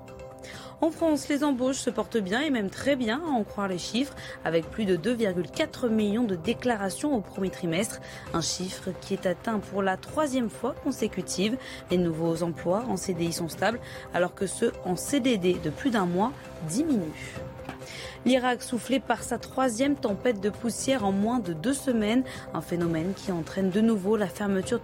En France, les embauches se portent bien et même très bien, à en croire les chiffres, avec plus de 2,4 millions de déclarations au premier trimestre, un chiffre qui est atteint pour la troisième fois consécutive. Les nouveaux emplois en CDI sont stables, alors que ceux en CDD de plus d'un mois diminuent. L'Irak soufflé par sa troisième tempête de poussière en moins de deux semaines, un phénomène qui entraîne de nouveau la fermeture